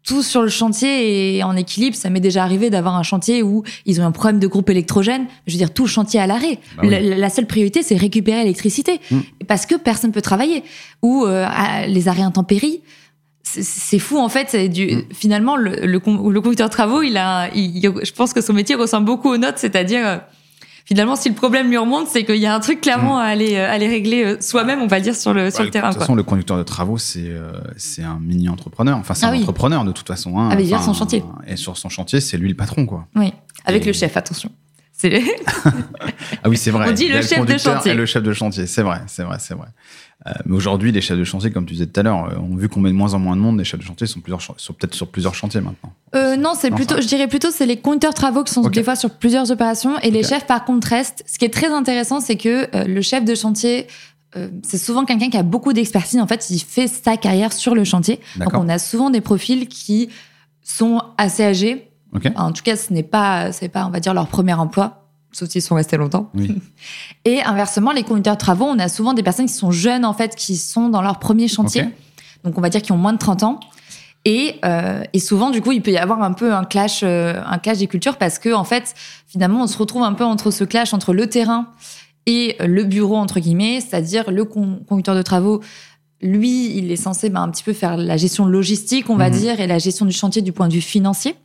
tout sur le chantier est en équilibre. Ça m'est déjà arrivé d'avoir un chantier où ils ont un problème de groupe électrogène. Je veux dire, tout le chantier à l'arrêt. Bah la, seule priorité, c'est récupérer l'électricité. Mm. Parce que personne peut travailler. Ou les arrêts intempéries c'est fou en fait. Du, mm. Finalement, le, le, conducteur de travaux, il a, je pense que son métier ressemble beaucoup aux notes, c'est-à-dire euh, finalement, si le problème lui remonte, c'est qu'il y a un truc clairement mm. à aller, euh, aller régler euh, soi-même, on va dire sur le sur le terrain. De toute façon, le conducteur de travaux, c'est c'est un mini entrepreneur. Enfin, c'est ah un entrepreneur de toute façon. Hein. Avec son chantier. Et sur son chantier, c'est lui le patron, quoi. Oui, avec le chef, attention. [LAUGHS] ah oui, c'est [LAUGHS] vrai. On dit le, chef de chantier. le chef de chantier, c'est vrai, c'est vrai, c'est vrai. Euh, mais aujourd'hui, les chefs de chantier, comme tu disais tout à l'heure, euh, ont vu qu'on met de moins en moins de monde. Les chefs de chantier sont, plusieurs, sont peut-être sur plusieurs chantiers maintenant. Euh, non, c'est plutôt, je dirais plutôt, c'est les compteurs travaux qui sont des fois sur plusieurs opérations et les chefs, par contre, restent. Ce qui est très intéressant, c'est que le chef de chantier, c'est souvent quelqu'un qui a beaucoup d'expertise. En fait, il fait sa carrière sur le chantier. Donc, on a souvent des profils qui sont assez âgés. En tout cas, ce n'est pas, c'est pas, on va dire, leur premier emploi sauf s'ils sont restés longtemps. [LAUGHS] Et inversement, les conducteurs de travaux, on a souvent des personnes qui sont jeunes, en fait, qui sont dans leur premier chantier. Donc, on va dire qu'ils ont moins de 30 ans. Et, euh, et, souvent, du coup, il peut y avoir un peu un clash, euh, un clash des cultures parce que, en fait, finalement, on se retrouve un peu entre ce clash entre le terrain et le bureau, entre guillemets, c'est-à-dire le conducteur de travaux. Lui, il est censé ben, un petit peu faire la gestion logistique, on va mhm. dire, et la gestion du chantier du point de vue financier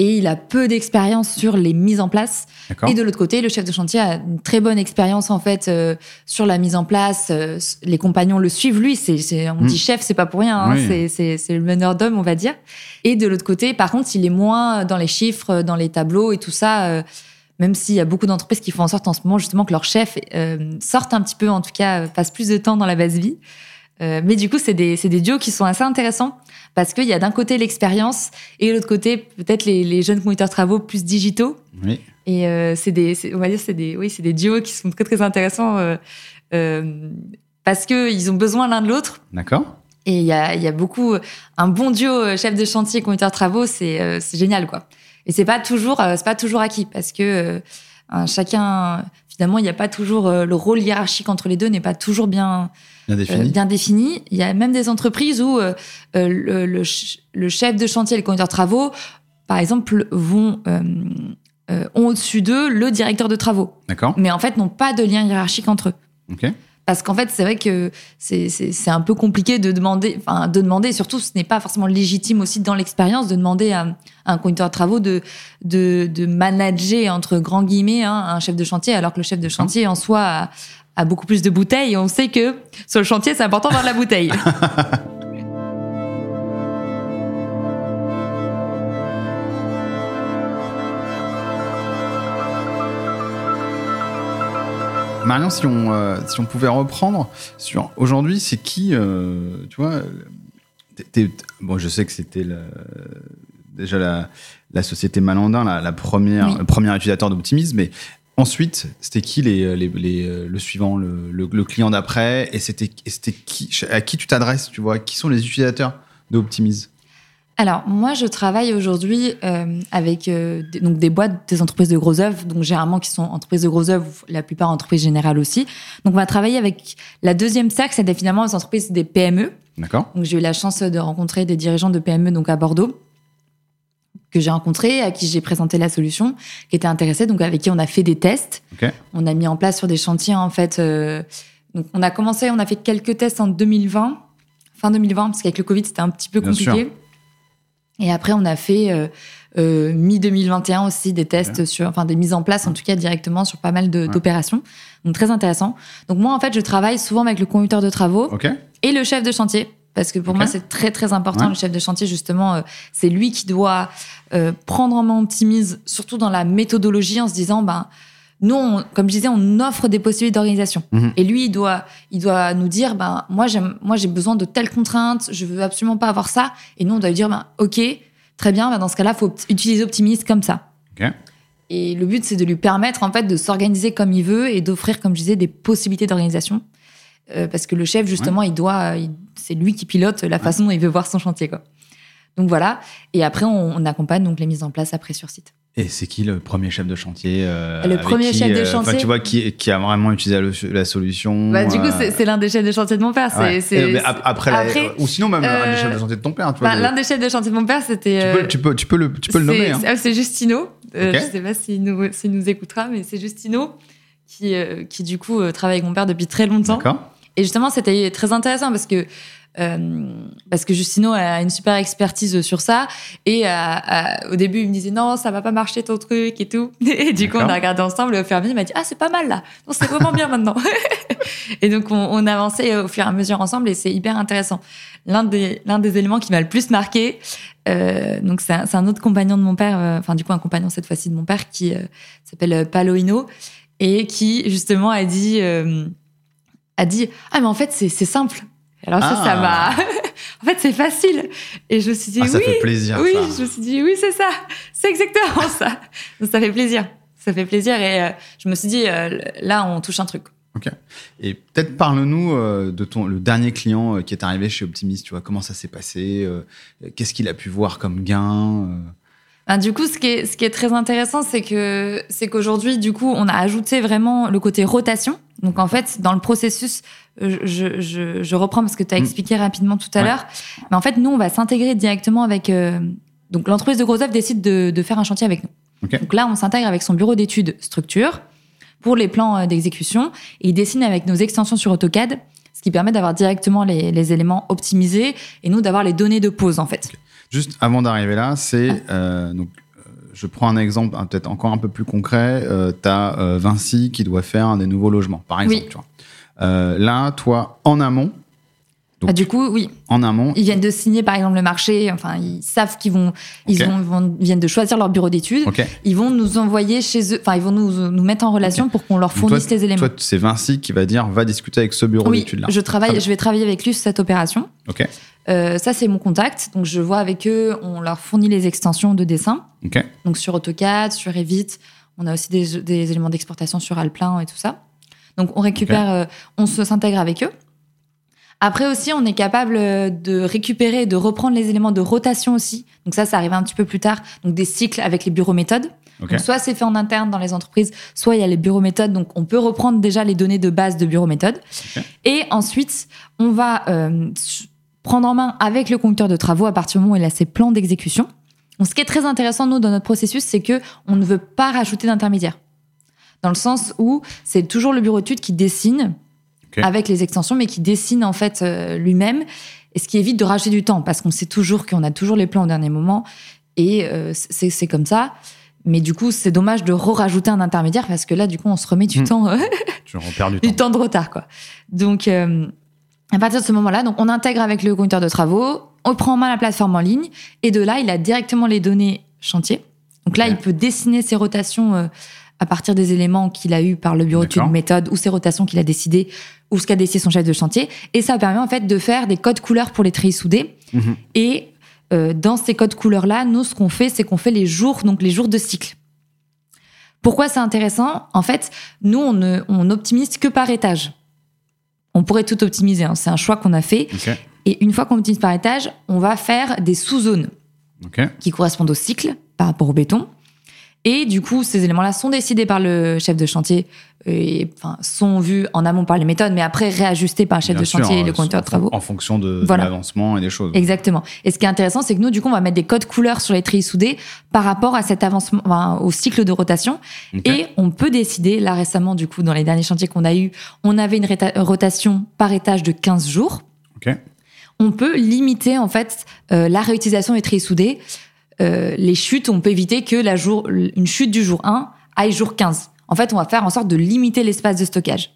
et il a peu d'expérience sur les mises en place. Et de l'autre côté, le chef de chantier a une très bonne expérience en fait euh, sur la mise en place. Euh, les compagnons le suivent. Lui, c'est, on dit hmm. chef, c'est pas pour rien. Hein, c'est, le meneur d'homme, on va dire. Et de l'autre côté, par contre, il est moins dans les chiffres, dans les tableaux et tout ça. Euh, même s'il y a beaucoup d'entreprises qui font en sorte en ce moment justement que leur chef sorte un petit peu, en tout cas, passe plus de temps dans la base vie. mais du coup, c'est des, c'est des duos qui sont assez intéressants parce qu'il y a d'un côté l'expérience et de l'autre côté peut-être les, les, jeunes conducteurs travaux plus digitaux. Oui. Et euh, c'est des, on va dire, c'est des, oui, c'est des duos qui sont très très intéressants euh, euh, parce que ils ont besoin l'un de l'autre. D'accord. Et il y a, y a beaucoup un bon duo chef de chantier conducteur de travaux, c'est c'est génial quoi. Et c'est pas toujours c'est pas toujours acquis parce que chacun finalement il n'y a pas toujours le rôle hiérarchique entre les deux n'est pas toujours bien bien défini. Euh, Il y a même des entreprises où euh, le, le, chef de chantier et le conducteur de travaux, par exemple, vont ont au-dessus d'eux le directeur de travaux. D'accord. Mais en fait, n'ont pas de lien hiérarchique entre eux. Ok. parce qu'en fait, c'est vrai que c'est un peu compliqué de demander, enfin, de demander, et surtout, ce n'est pas forcément légitime aussi dans l'expérience de demander à, un conducteur de travaux de, de, de manager, entre grands guillemets, hein, un chef de chantier, alors que le chef de chantier, en soi, a, a beaucoup plus de bouteilles. Et on sait que sur le chantier, c'est important d'avoir de la bouteille. [LAUGHS] Marion, si on, euh, si on pouvait reprendre sur aujourd'hui, c'est qui, euh, tu vois, bon, je sais que c'était déjà la, la, société Malandin, la, première, le premier utilisateur d'Optimisme, mais ensuite, c'était qui les, les, les, le suivant, le, le, client d'après, et c'était qui, à qui tu t'adresses, tu vois, qui sont les utilisateurs d'Optimisme? Alors, moi, je travaille aujourd'hui euh, avec euh, des, donc des boîtes, des entreprises de gros œuvres, donc généralement qui sont entreprises de gros œuvres, la plupart entreprises générales aussi. Donc, on va travailler avec la deuxième cercle, c'est finalement les entreprises des PME. D'accord. Donc, j'ai eu la chance de rencontrer des dirigeants de PME donc à Bordeaux que j'ai rencontrés, à qui j'ai présenté la solution, qui étaient intéressés, donc avec qui on a fait des tests. Okay. On a mis en place sur des chantiers en fait. Euh, donc, on a commencé, on a fait quelques tests en 2020, fin 2020, parce qu'avec le Covid c'était un petit peu compliqué. Et après, on a fait euh, euh, mi-2021 aussi des tests sur, enfin des mises en place en tout cas directement sur pas mal d'opérations. Donc très intéressant. Donc moi, en fait, je travaille souvent avec le conducteur de travaux et le chef de chantier. Parce que pour moi, c'est très très important. Le chef de chantier, justement, euh, c'est lui qui doit euh, prendre en main Optimise, surtout dans la méthodologie, en se disant, ben, nous, comme je disais, on offre des possibilités d'organisation. Mhm. Et lui, il doit, il doit nous dire, ben, moi, j'aime, moi, j'ai besoin de telles contraintes, je veux absolument pas avoir ça. Et nous, on doit lui dire, ben, OK, très bien, ben, dans ce cas-là, faut utiliser Optimist comme ça. Et le but, c'est de lui permettre, en fait, de s'organiser comme il veut et d'offrir, comme je disais, des possibilités d'organisation. Euh, parce que le chef, justement, il doit, c'est lui qui pilote la façon dont il veut voir son chantier, quoi. Donc voilà. Et après, on, on accompagne donc les mises en place après sur site. Et c'est qui le premier chef de chantier euh, Le premier chef de euh, chantier. tu vois, qui, qui, a vraiment utilisé la, solution. Bah, du coup, euh, c'est l'un des chefs de chantier de mon père. Après, après ou sinon, même l'un des chefs de chantier de ton père. Bah, l'un des chefs de chantier de mon père, c'était. Tu, peux, tu, peux, le, tu peux le nommer. Hein. C'est Justino. je je sais pas s'il nous, nous écoutera, mais c'est Justino qui, qui, du coup, travaille avec mon père depuis très longtemps. D'accord. Et justement, c'était très intéressant parce que euh, parce que Justino a une super expertise sur ça. Et au début, il me disait non, ça va pas marcher ton truc et tout. [LAUGHS] Et du coup, on a regardé ensemble et au fur et à mesure, il m'a dit ah, c'est pas mal là. c'est vraiment bien maintenant. [LAUGHS] et donc, on, on avançait au fur et à mesure ensemble et c'est hyper intéressant. L'un des, l'un des éléments qui m'a le plus marqué, euh, donc c'est un, un, autre compagnon de mon père, euh, enfin, du coup, un compagnon cette fois-ci de mon père qui euh, s'appelle Paloino et qui, justement, a dit, a dit ah, mais en fait, c'est simple alors ça, ça m'a. Ah. [LAUGHS] en fait, c'est facile. Et je me suis dit ah, ça oui. fait plaisir. Oui, je me suis dit oui, c'est ça. C'est exactement ça. Donc ça fait plaisir. Ça fait plaisir. Et euh, je me suis dit euh, là, on touche un truc. Ok. Et peut-être parle-nous euh, de ton le dernier client qui est arrivé chez Optimist. Tu vois comment ça s'est passé Qu'est-ce qu'il a pu voir comme gain ben, du coup, ce qui est, ce qui est très intéressant, c'est que c'est qu'aujourd'hui, du coup, on a ajouté vraiment le côté rotation. Donc en fait, dans le processus, je, je, je reprends parce que tu as mm. expliqué rapidement tout à l'heure, mais en fait, nous, on va s'intégrer directement avec... Euh, donc l'entreprise de Gros œuvres décide de, de, faire un chantier avec nous. Donc là, on s'intègre avec son bureau d'études structure pour les plans euh, d'exécution et il dessine avec nos extensions sur AutoCAD, ce qui permet d'avoir directement les, les, éléments optimisés et nous d'avoir les données de pause en fait. Juste avant d'arriver là, c'est ah. euh, donc je prends un exemple peut-être encore un peu plus concret. Euh, tu as euh, Vinci qui doit faire des nouveaux logements, par exemple. Tu vois. Euh, là, toi, en amont. Donc, ah, du coup, oui. En amont. Ils viennent de signer, par exemple, le marché. Enfin, ils savent qu'ils vont, ils vont, viennent de choisir leur bureau d'études. Ils vont nous envoyer chez eux. Enfin, ils vont nous, nous mettre en relation pour qu'on leur fournisse les éléments. Toi, c'est Vinci qui va dire, va discuter avec ce bureau d'études là. Je travaille, je vais travailler avec lui sur cette opération. Ok. Euh, ça, c'est mon contact. Donc, je vois avec eux, on leur fournit les extensions de dessin. Ok. Donc, sur AutoCAD, sur Revit. On a aussi des, des éléments d'exportation sur Alplan et tout ça. Donc, on récupère, euh, on s'intègre avec eux. Après aussi, on est capable euh, de récupérer et de reprendre les éléments de rotation aussi. Donc ça, ça arrive un petit peu plus tard. Donc des cycles avec les bureaux méthodes. Donc soit c'est fait en interne dans les entreprises, soit il y a les bureaux méthodes. Donc on peut reprendre déjà les données de base de bureaux méthodes. Et ensuite, on va euh, prendre en main avec le conducteur de travaux à partir du moment où il a ses plans d'exécution. Donc ce qui est très intéressant nous dans notre processus, c'est que on ne veut pas rajouter d'intermédiaire. Dans le sens où c'est toujours le bureau d'études qui dessine Avec les extensions, mais qui dessine en fait euh, lui-même, et ce qui évite de rajouter du temps, parce qu'on sait toujours qu'on a toujours les plans au dernier moment, et euh, c'est comme ça. Mais du coup, c'est dommage de re-rajouter un intermédiaire, parce que là, du coup, on se remet du Hmm. temps. euh, [LAUGHS] [LAUGHS] du temps. temps de retard, quoi. Donc, à partir de ce moment-là, donc on intègre avec le conducteur de travaux, on prend en main la plateforme en ligne, et de là, il a directement les données chantier. Donc là, il peut dessiner ses rotations à partir des éléments qu'il a eu par le bureau d'études méthode ou ses rotations qu'il a décidé ou ce qu'a décidé son chef de chantier. Et ça permet en fait de faire des codes couleurs pour les treillis soudés. Mhm. Et euh, dans ces codes couleurs-là, nous, ce qu'on fait, c'est qu'on fait les jours, donc les jours de cycle. Pourquoi c'est intéressant? En fait, nous, on, ne, on optimise que par étage. On pourrait tout optimiser, hein, c'est un choix qu'on a fait. Et une fois qu'on optimise par étage, on va faire des sous-zones qui correspondent au cycle par rapport au béton. Et du coup, ces éléments-là sont décidés par le chef de chantier et enfin, sont vus en amont par les méthodes, mais après réajustés par le chef Bien de sûr, chantier et le conducteur de travaux. En fonction de, l'avancement et des choses. Exactement. Et ce qui est intéressant, c'est que nous, du coup, on va mettre des codes couleurs sur les treillis soudés par rapport à cet avancement, enfin, au cycle de rotation. Et on peut décider, là récemment, du coup, dans les derniers chantiers qu'on a eu, on avait une rotation par étage de 15 jours. Ok. On peut limiter, en fait, euh, la réutilisation des treillis soudés. Euh, les chutes, on peut éviter que la jour, une chute du jour 1 aille jour 15. En fait, on va faire en sorte de limiter l'espace de stockage.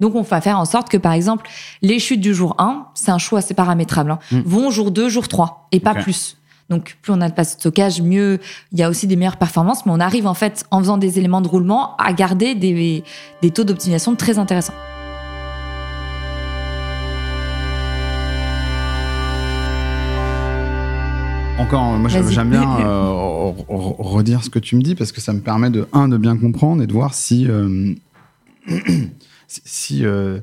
Donc, on va faire en sorte que, par exemple, les chutes du jour 1, c'est un choix assez paramétrable, hein, Mm. vont jour 2, jour 3, et pas plus. Donc, plus on a de place de stockage, mieux il y a aussi des meilleures performances, mais on arrive en fait, en faisant des éléments de roulement, à garder des, des taux d'optimisation très intéressants. Encore, moi j'aime bien [LAUGHS] euh, re- re- redire ce que tu me dis parce que ça me permet de un de bien comprendre et de voir si euh, [CLEARS THROAT] si si, euh,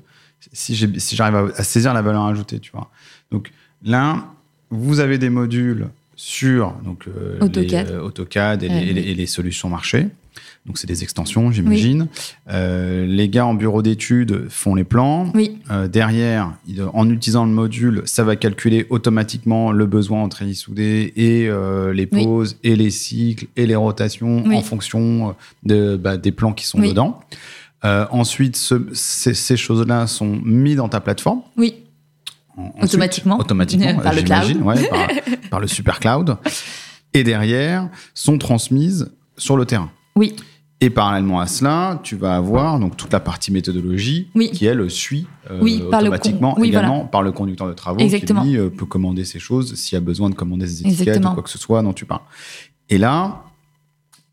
si j'ai- si j'arrive à, saisir la valeur ajoutée, tu vois. Donc là, vous avez des modules sur donc AutoCAD. les, AutoCAD et, les, Ouais. et les- et les solutions marché. Donc c'est des extensions, j'imagine. Euh, les gars en bureau d'études font les plans. Oui, Euh, derrière, en utilisant le module, ça va calculer automatiquement le besoin en treillis soudés et euh, les Oui. pauses et les cycles et les rotations en fonction de, bah, des plans qui sont dedans. Ensuite, ce- ces, ces choses-là sont mis dans ta plateforme. oui, ensuite, Automatiquement. Automatiquement, Par le cloud. ouais, par, par le super cloud. [LAUGHS] Et derrière, sont transmises sur le terrain. Oui, Et parallèlement à cela, tu vas avoir donc toute la partie méthodologie Oui. qui elle suit euh, Oui, automatiquement oui, également par le conducteur de travaux Exactement. qui lui euh, peut commander ces choses s'il y a besoin de commander des étiquettes Exactement. ou quoi que ce soit dont tu parles. Et là,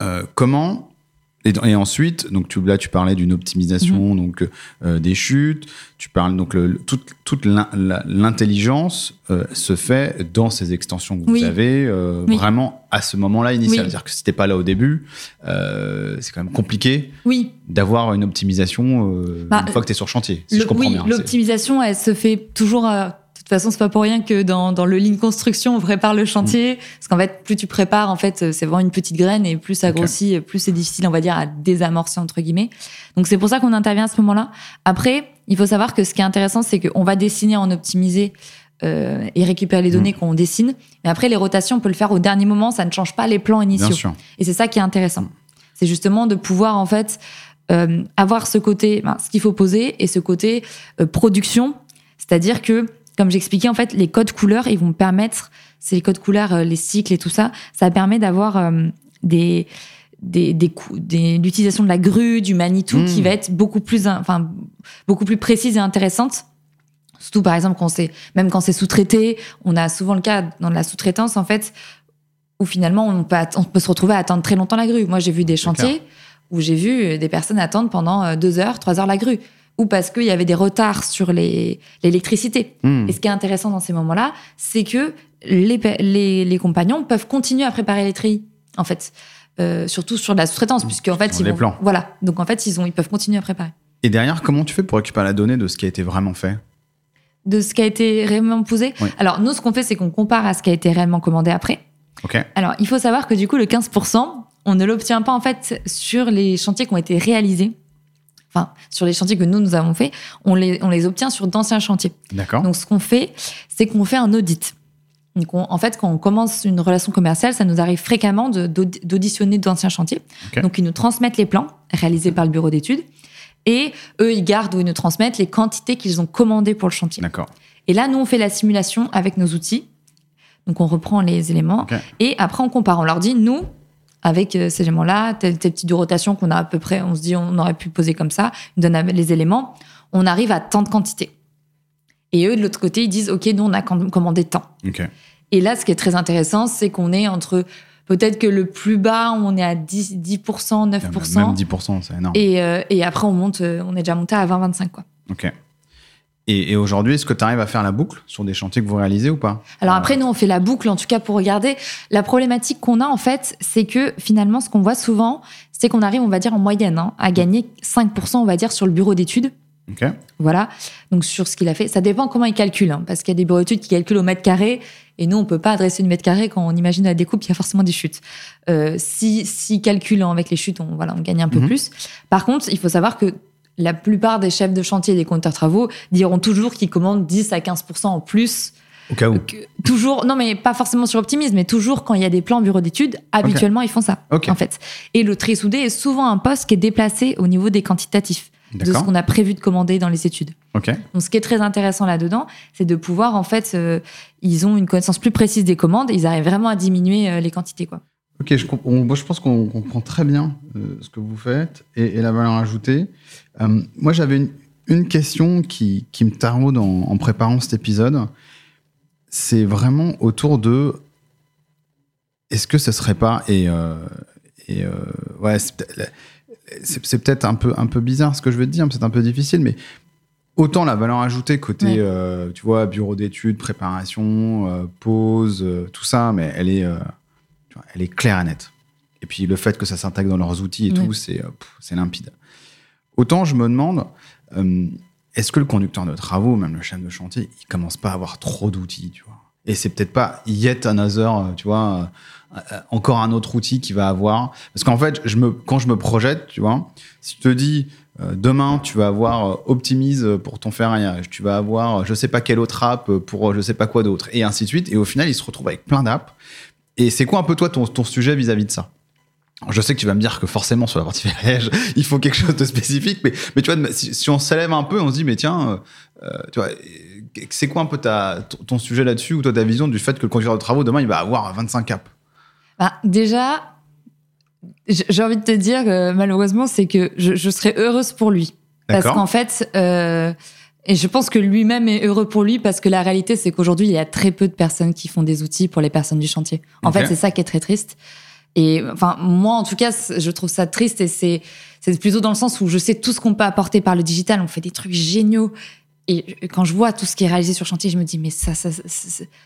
euh, comment et, et ensuite, donc tu, là, tu parlais d'une optimisation Mhm. donc euh, des chutes. Tu parles donc le- le- toute, toute l'intelligence euh, se fait dans ces extensions que vous avez euh, Oui. vraiment à ce moment-là initial. Oui. C'est-à-dire que si t'es pas là au début, c'est quand même compliqué d'avoir une optimisation Bah, une fois que tu es sur chantier, si Le- je comprends bien. L'optimisation, elle se fait toujours. De toute façon, c'est pas pour rien que dans, dans le ligne construction, on prépare le chantier. Mm. Parce qu'en fait, plus tu prépares, en fait, c'est vraiment une petite graine et plus ça grossit, plus c'est difficile, on va dire, à désamorcer, entre guillemets. Donc, c'est pour ça qu'on intervient à ce moment-là. Après, il faut savoir que ce qui est intéressant, c'est qu'on va dessiner en optimisé euh, et récupérer les données Mm. qu'on dessine. Mais après, les rotations, on peut le faire au dernier moment, ça ne change pas les plans initiaux. Bien sûr. Et c'est ça qui est intéressant. C'est justement de pouvoir, en fait, euh, avoir ce côté, ben, ce qu'il faut poser, et ce côté euh, production. C'est-à-dire que, comme j'expliquais, en fait, les codes couleurs, ils vont me permettre, c'est les codes couleurs, euh, les cycles et tout ça, ça permet d'avoir euh, des des, des, l'utilisation de la grue, du Manitou, qui va être beaucoup plus, in- enfin, beaucoup plus précise et intéressante. Surtout, par exemple, quand c'est, même quand c'est sous-traité, on a souvent le cas dans la sous-traitance, en fait, où finalement, on peut, on peut se retrouver à attendre très longtemps la grue. Moi, j'ai vu des chantiers où j'ai vu des personnes attendre pendant euh, deux heures, trois heures la grue. Ou parce qu'il y avait des retards sur l'électricité. Hmm. Et ce qui est intéressant dans ces moments-là, c'est que les, les, les compagnons peuvent continuer à préparer les treillis, en fait. Euh, surtout sur de la sous-traitance, puisque en fait, ils les vont- plans. Voilà. Donc en fait, ils, ont, ils peuvent continuer à préparer. Et derrière, comment tu fais pour récupérer la donnée de ce qui a été vraiment fait? De ce qui a été réellement posé? Oui. Alors, nous, ce qu'on fait, c'est qu'on compare à ce qui a été réellement commandé après. Ok. Alors, il faut savoir que du coup, le 15%, on ne l'obtient pas en fait sur les chantiers qui ont été réalisés. Enfin, sur les chantiers que nous, nous avons fait, on les, on les obtient sur d'anciens chantiers. D'accord. Donc, ce qu'on fait, c'est qu'on fait un audit. Donc, on- en fait, quand on commence une relation commerciale, ça nous arrive fréquemment d'auditionner d'anciens chantiers. Donc, ils nous transmettent les plans réalisés par le bureau d'études. Et eux, ils gardent ou ils nous transmettent les quantités qu'ils ont commandées pour le chantier. D'accord. Et là, nous, on fait la simulation avec nos outils. Donc, on reprend les éléments. Et après, on compare. On leur dit, nous, avec euh, ces éléments-là, tel, tel type de rotation qu'on a à peu près, on se dit, on aurait pu poser comme ça, nous donnent les éléments, on arrive à tant de quantité. Et eux, de l'autre côté, ils disent, OK, nous, on a com- commandé tant. Et là, ce qui est très intéressant, c'est qu'on est entre, peut-être que le plus bas, on est à 10, 10% 9%. Même 10%, c'est énorme. Et, euh, et après, on monte, euh, on est déjà monté à 20-25, quoi. Ok. Et, et aujourd'hui, est-ce que tu arrives à faire la boucle sur des chantiers que vous réalisez ou pas Alors Euh, après, nous, on fait la boucle, en tout cas, pour regarder. La problématique qu'on a, en fait, c'est que finalement, ce qu'on voit souvent, c'est qu'on arrive, on va dire, en moyenne, hein, à gagner 5%, on va dire, sur le bureau d'études. Ok. Voilà. Donc, sur ce qu'il a fait. Ça dépend comment il calcule, hein, parce qu'il y a des bureaux d'études qui calculent au mètre carré, et nous, on peut pas adresser du mètre carré quand on imagine la découpe, il y a forcément des chutes. Euh, si, si calculant avec les chutes, on, voilà, on gagne un peu Mhm. plus. Par contre, il faut savoir que la plupart des chefs de chantier et des compteurs travaux diront toujours qu'ils commandent 10 à 15% en plus Au cas où. que- toujours, non mais pas forcément sur optimisme, mais toujours quand il y a des plans bureau d'études, habituellement ils font ça, en fait. Et le tri soudé est souvent un poste qui est déplacé au niveau des quantitatifs de ce qu'on a prévu de commander dans les études. Donc ce qui est très intéressant là-dedans, c'est de pouvoir en fait, euh, ils ont une connaissance plus précise des commandes, et ils arrivent vraiment à diminuer euh, les quantités quoi. Ok, je, on- moi, je pense qu'on comprend très bien euh, ce que vous faites et, et la valeur ajoutée. Euh, moi, j'avais une, une question qui, qui me taraude en, en préparant cet épisode. C'est vraiment autour de est-ce que ce serait pas et, euh, et euh, ouais, c'est peut-être- un peu un peu bizarre ce que je veux te dire, c'est un peu difficile, mais autant la valeur ajoutée côté Ouais. euh, tu vois bureau d'études, préparation, pause, tout ça, mais elle est elle est claire et nette. Et puis le fait que ça s'intègre dans leurs outils et Ouais. tout, c'est c'est limpide. Autant je me demande, euh, est-ce que le conducteur de travaux, même le chef de chantier, il commence pas à avoir trop d'outils, tu vois? Et c'est peut-être pas yet another, euh, tu vois, euh, encore un autre outil qui va avoir. Parce qu'en fait, quand je me projette, tu vois, si je te dis demain tu vas avoir Optimise pour ton ferraillage, tu vas avoir je sais pas quelle autre app pour je sais pas quoi d'autre, et ainsi de suite. Et au final, il se retrouve avec plein d'apps. Et c'est quoi un peu toi ton, sujet vis-à-vis de ça? Je sais que tu vas me dire que forcément sur la partie ferraillage, [LAUGHS] il faut quelque chose de spécifique, mais, mais tu vois, si, si on s'élève un peu, on se dit, mais tiens, euh, euh, tu vois, c'est quoi un peu ta, ton, sujet là-dessus, ou toi ta vision du fait que le conducteur de travaux, demain, il va avoir 25 apps? Bah, déjà, j'ai envie de te dire que malheureusement, c'est que je, je serais heureuse pour lui. Parce qu'en fait, euh, et je pense que lui-même est heureux pour lui parce que la réalité, c'est qu'aujourd'hui, il y a très peu de personnes qui font des outils pour les personnes du chantier. En fait, c'est ça qui est très triste. Et enfin, moi, en tout cas, je trouve ça triste et c'est c'est plutôt dans le sens où je sais tout ce qu'on peut apporter par le digital. On fait des trucs géniaux. Et quand je vois tout ce qui est réalisé sur chantier, je me dis, mais ça, ça,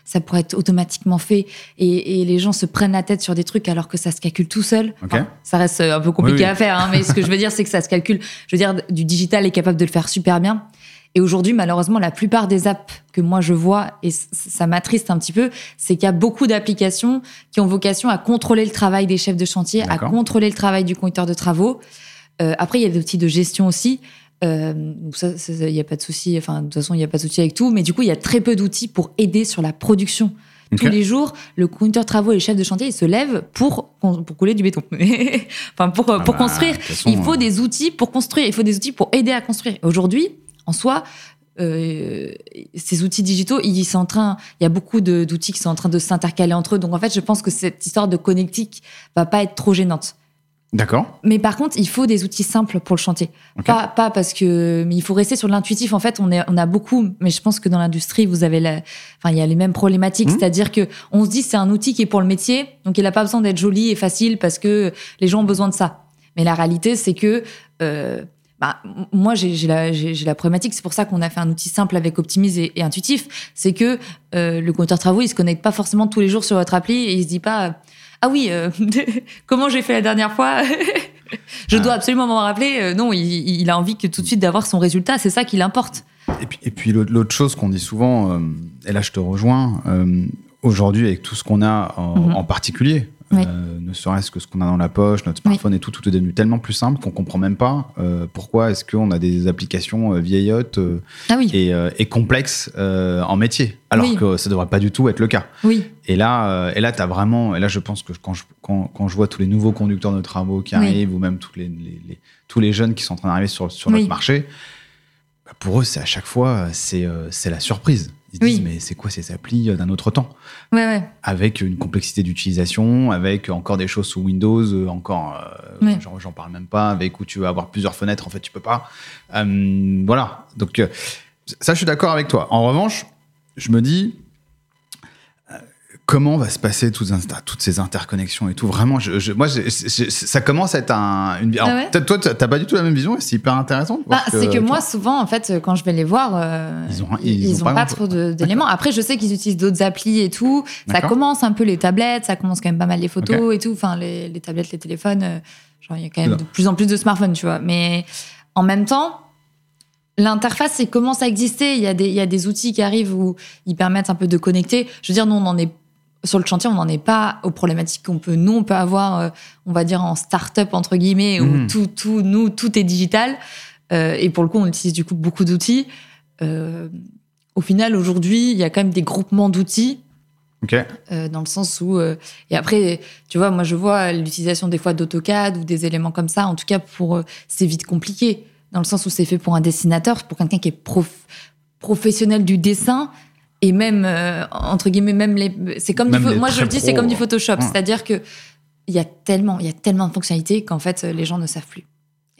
ça, pourrait être automatiquement fait. Et, et les gens se prennent la tête sur des trucs alors que ça se calcule tout seul. Enfin, ça reste un peu compliqué Oui, oui. à faire, hein, mais ce que je veux dire, c'est que ça se calcule. Je veux dire, du digital est capable de le faire super bien. Et aujourd'hui, malheureusement, la plupart des apps que moi je vois, et ça m'attriste un petit peu, c'est qu'il y a beaucoup d'applications qui ont vocation à contrôler le travail des chefs de chantier, à contrôler le travail du conducteur de travaux. Euh, après, il y a des outils de gestion aussi. Euh, donc ça, il n'y a pas de souci. Enfin, de toute façon, il n'y a pas de souci avec tout. Mais du coup, il y a très peu d'outils pour aider sur la production. Tous les jours, le conducteur de travaux et le chef de chantier, ils se lèvent pour, pour couler du béton. [LAUGHS] enfin, pour, Ah pour bah, construire. façon, Il faut euh, des outils pour construire. Il faut des outils pour aider à construire. Aujourd'hui, en soi, euh, ces outils digitaux, ils sont en train, il y a beaucoup d'outils qui sont en train de s'intercaler entre eux. Donc en fait, je pense que cette histoire de connectique va pas être trop gênante. D'accord. Mais par contre, il faut des outils simples pour le chantier. Pas, pas parce que, mais il faut rester sur l'intuitif. En fait, on, est, on a beaucoup, mais je pense que dans l'industrie, vous avez la, enfin, il y a les mêmes problématiques. Mhm. C'est-à-dire que on se dit c'est un outil qui est pour le métier, donc il n'a pas besoin d'être joli et facile parce que les gens ont besoin de ça. Mais la réalité, c'est que, euh, bah, moi, j'ai la, problématique. C'est pour ça qu'on a fait un outil simple avec Optimise et, et intuitif. C'est que euh, le compteur travaux, il se connecte pas forcément tous les jours sur votre appli et il se dit pas, ah oui, euh, [LAUGHS] comment j'ai fait la dernière fois [LAUGHS] Je Ah. dois absolument m'en rappeler. Euh, non, il, il a envie que tout de suite d'avoir son résultat. C'est ça qui l'importe. Et puis, et puis l'autre chose qu'on dit souvent, euh, et là je te rejoins, aujourd'hui avec tout ce qu'on a en, Mhm. en particulier, Oui. Euh, ne serait-ce que ce qu'on a dans la poche, notre smartphone et tout, tout est devenu tellement plus simple qu'on comprend même pas euh, pourquoi est-ce qu'on a des applications euh, vieillottes euh, Ah oui, et, et complexes en métier, alors Oui. que ça devrait pas du tout être le cas. oui, Et là, et là, t'as vraiment, et là, je pense que quand je, quand, quand je vois tous les nouveaux conducteurs de travaux qui Oui. arrivent, ou même tous les, les- les- tous les jeunes qui sont en train d'arriver sur, sur Oui. notre marché, bah, pour eux, c'est à chaque fois, c'est c'est la surprise. Ils se Oui. disent, mais c'est quoi ces applis euh, d'un autre temps ouais, ouais. Avec une complexité d'utilisation, avec encore des choses sous Windows, euh, encore, euh, j'en parle même pas, avec où tu vas avoir plusieurs fenêtres, en fait, tu peux pas. Euh, voilà. Donc, ça, je suis d'accord avec toi. En revanche, je me dis, comment va se passer toutes, ces interconnexions et tout Vraiment, je, je- moi, ça commence à être un, une. alors, Ah ouais toi, t'as pas du tout la même vision c'est hyper intéressant. Bah, c'est que moi, souvent, en fait, quand je vais les voir, euh, Ils ont- ils, ils ont ont pas trop d'éléments. Après, je sais qu'ils utilisent d'autres applis et tout. Ça commence un peu les tablettes, ça commence quand même pas mal les photos et tout. Enfin, les, les tablettes, les téléphones, euh, genre, il y a quand même Non. de plus en plus de smartphones, tu vois. Mais en même temps, l'interface, elle commence à exister. Il y, a des, il y a des outils qui arrivent où ils permettent un peu de connecter. Je veux dire, nous, on en est sur le chantier, on n'en est pas aux problématiques qu'on peut, nous, on peut avoir, euh, on va dire, en start-up, entre guillemets, Mhm. où tout, tout, nous, tout est digital. Euh, et pour le coup, on utilise du coup beaucoup d'outils. Euh, au final, aujourd'hui, il y a quand même des groupements d'outils Ok. euh, dans le sens où et après tu vois moi je vois l'utilisation des fois d'AutoCAD ou des éléments comme ça en tout cas pour c'est vite compliqué dans le sens où c'est fait pour un dessinateur pour quelqu'un qui est prof- professionnel du dessin et même euh, entre guillemets même les c'est comme du Même moi je le dis c'est comme du Photoshop ouais. c'est-à-dire que il y a tellement il y a tellement de fonctionnalités qu'en fait les gens ne savent plus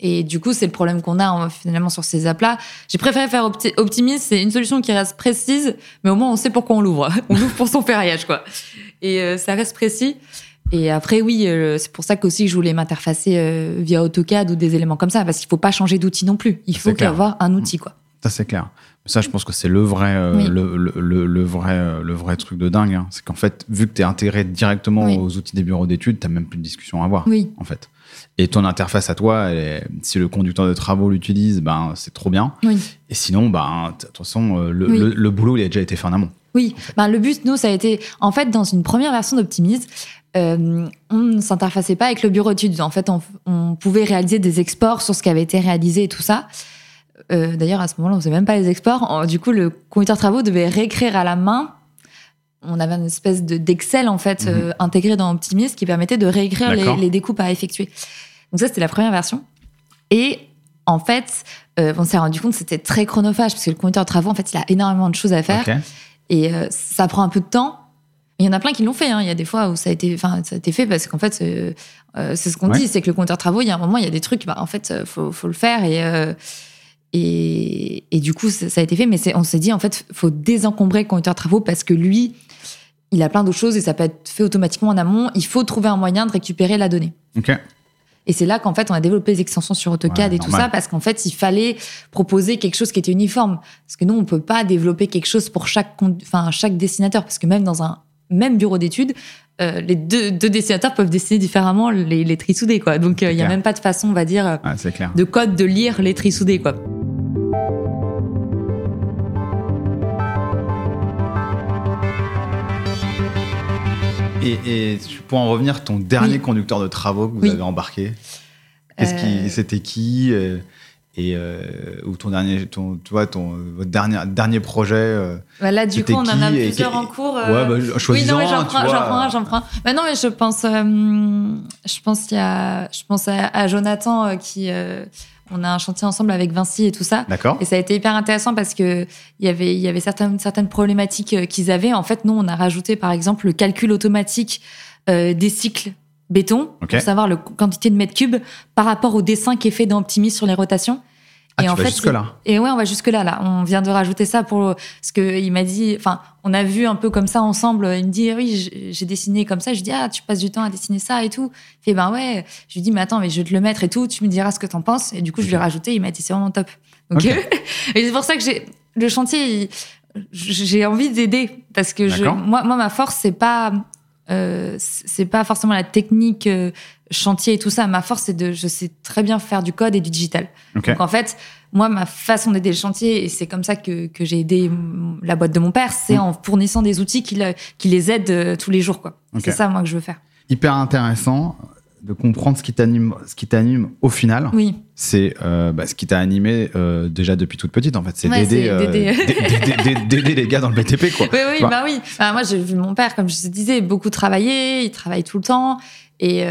et du coup, c'est le problème qu'on a en- finalement sur ces apps-là. J'ai préféré faire Opti- Optimist, c'est une solution qui reste précise, mais au moins on sait pourquoi on l'ouvre. [LAUGHS] On l'ouvre pour son ferriage, quoi. Et euh, ça reste précis. Et après, oui, euh, c'est pour ça qu'aussi je voulais m'interfacer euh, via AutoCAD ou des éléments comme ça, parce qu'il faut pas changer d'outil non plus. Il faut clair. avoir un outil, quoi. Ça, c'est clair. Ça, je pense que c'est le vrai, euh, Oui. le, le- vrai, euh, le vrai truc de dingue. hein. C'est qu'en fait, vu que tu es intégré directement Oui. aux outils des bureaux d'études, tu même plus de discussion à avoir. Oui, En fait. Et ton interface à toi, elle est- si le conducteur de travaux l'utilise, ben, c'est trop bien. Et sinon, ben, de toute façon, euh, le, le- boulot, il a déjà été fait en amont. Oui, ben, le but, nous, ça a été, en fait, dans une première version d'Optimise, euh, on ne s'interfaçait pas avec le bureau d'études. En fait, on, on pouvait réaliser des exports sur ce qui avait été réalisé et tout ça. Euh, D'ailleurs, à ce moment-là, on faisait même pas les exports. Du coup, le conducteur de travaux devait réécrire à la main. On avait une espèce de- d'Excel, en fait, Mhm. euh, intégré dans Optimise qui permettait de réécrire les, découpes à effectuer. Donc ça, c'était la première version. Et en fait, euh, on s'est rendu compte que c'était très chronophage parce que le conducteur de travaux, en fait, il a énormément de choses à faire. Et ça prend un peu de temps. Il y en a plein qui l'ont fait. hein. Il y a des fois où ça a été, enfin, ça a été fait parce qu'en fait, euh, c'est ce qu'on Ouais. dit, c'est que le compteur de travaux, il y a un moment, il y a des trucs, bah, en fait, faut, faut le faire et euh, et, et du coup, ça, ça a été fait. Mais on s'est dit, en fait, faut désencombrer le compteur de travaux parce que lui, il a plein d'autres choses et ça peut être fait automatiquement en amont. Il faut trouver un moyen de récupérer la donnée. Ok. Et c'est là qu'en fait, on a développé les extensions sur AutoCAD Ouais, et tout ça, parce qu'en fait, il fallait proposer quelque chose qui était uniforme. Parce que nous, on peut pas développer quelque chose pour chaque, enfin, chaque dessinateur, parce que même dans un même bureau d'études, euh, les deux, deux dessinateurs peuvent dessiner différemment les, les quoi. Donc, euh, il y a clair. même pas de façon, on va dire, euh, Ouais, clair. de code de lire les tris soudés, quoi. Et, et tu- pour en revenir, ton dernier Oui. conducteur de travaux que vous Oui. avez embarqué, qu'est-ce qui, Euh, c'était qui euh, et euh, ou ton dernier, ton, tu vois, ton votre dernier dernier projet. euh, Bah là, du coup, on en a et plusieurs en cours. Ouais, euh, bah, Oui, choisis-en non, j'en prends, prends un, j'en prends. Bah non, mais je pense, euh, je pense qu'il y a, je pense à, à Jonathan qui, on a un chantier ensemble avec Vinci et tout ça. D'accord. Et ça a été hyper intéressant parce que il y avait, il y avait certaines, certaines problématiques euh, qu'ils avaient. En fait, nous, on a rajouté, par exemple, le calcul automatique euh, des cycles béton pour savoir la quantité de mètres cubes par rapport au dessin qui est fait dans Optimis sur les rotations. Ah, et tu en vas fait, jusque là. et ouais, on va jusque là, là. On vient de rajouter ça pour parce que il m'a dit, enfin, on a vu un peu comme ça ensemble. Il me dit, oui, j'ai- dessiné comme ça. Je dis, ah, tu passes du temps à dessiner ça et tout. Il fait, ben ouais. Je lui dis, mais attends, mais je vais te le mettre et tout. Tu me diras ce que t'en penses. Et du coup, je lui ai rajouté. Il m'a dit, c'est vraiment top. Donc, Ok. [LAUGHS] et c'est pour ça que j'ai le chantier. J'ai envie d'aider parce que je, moi, moi, ma force, c'est pas, euh, c'est pas forcément la technique euh, chantier et tout ça. Ma force, c'est de, je sais très bien faire du code et du digital. Donc en fait, moi, ma façon d'aider le chantier, et c'est comme ça que, que j'ai aidé la boîte de mon père, c'est Mm. en fournissant des outils qui, le- qui les aident euh, tous les jours. quoi. C'est ça, moi, que je veux faire. Hyper intéressant de comprendre ce qui t'anime, ce qui t'anime au final. Oui. C'est euh, bah, ce qui t'a animé euh, déjà depuis toute petite en fait. C'est Ouais, d'aider, euh, les gars dans le BTP quoi. Oui, oui, bah oui. Enfin, moi, j'ai vu mon père, comme je te disais, beaucoup travailler. Il travaille tout le temps. Et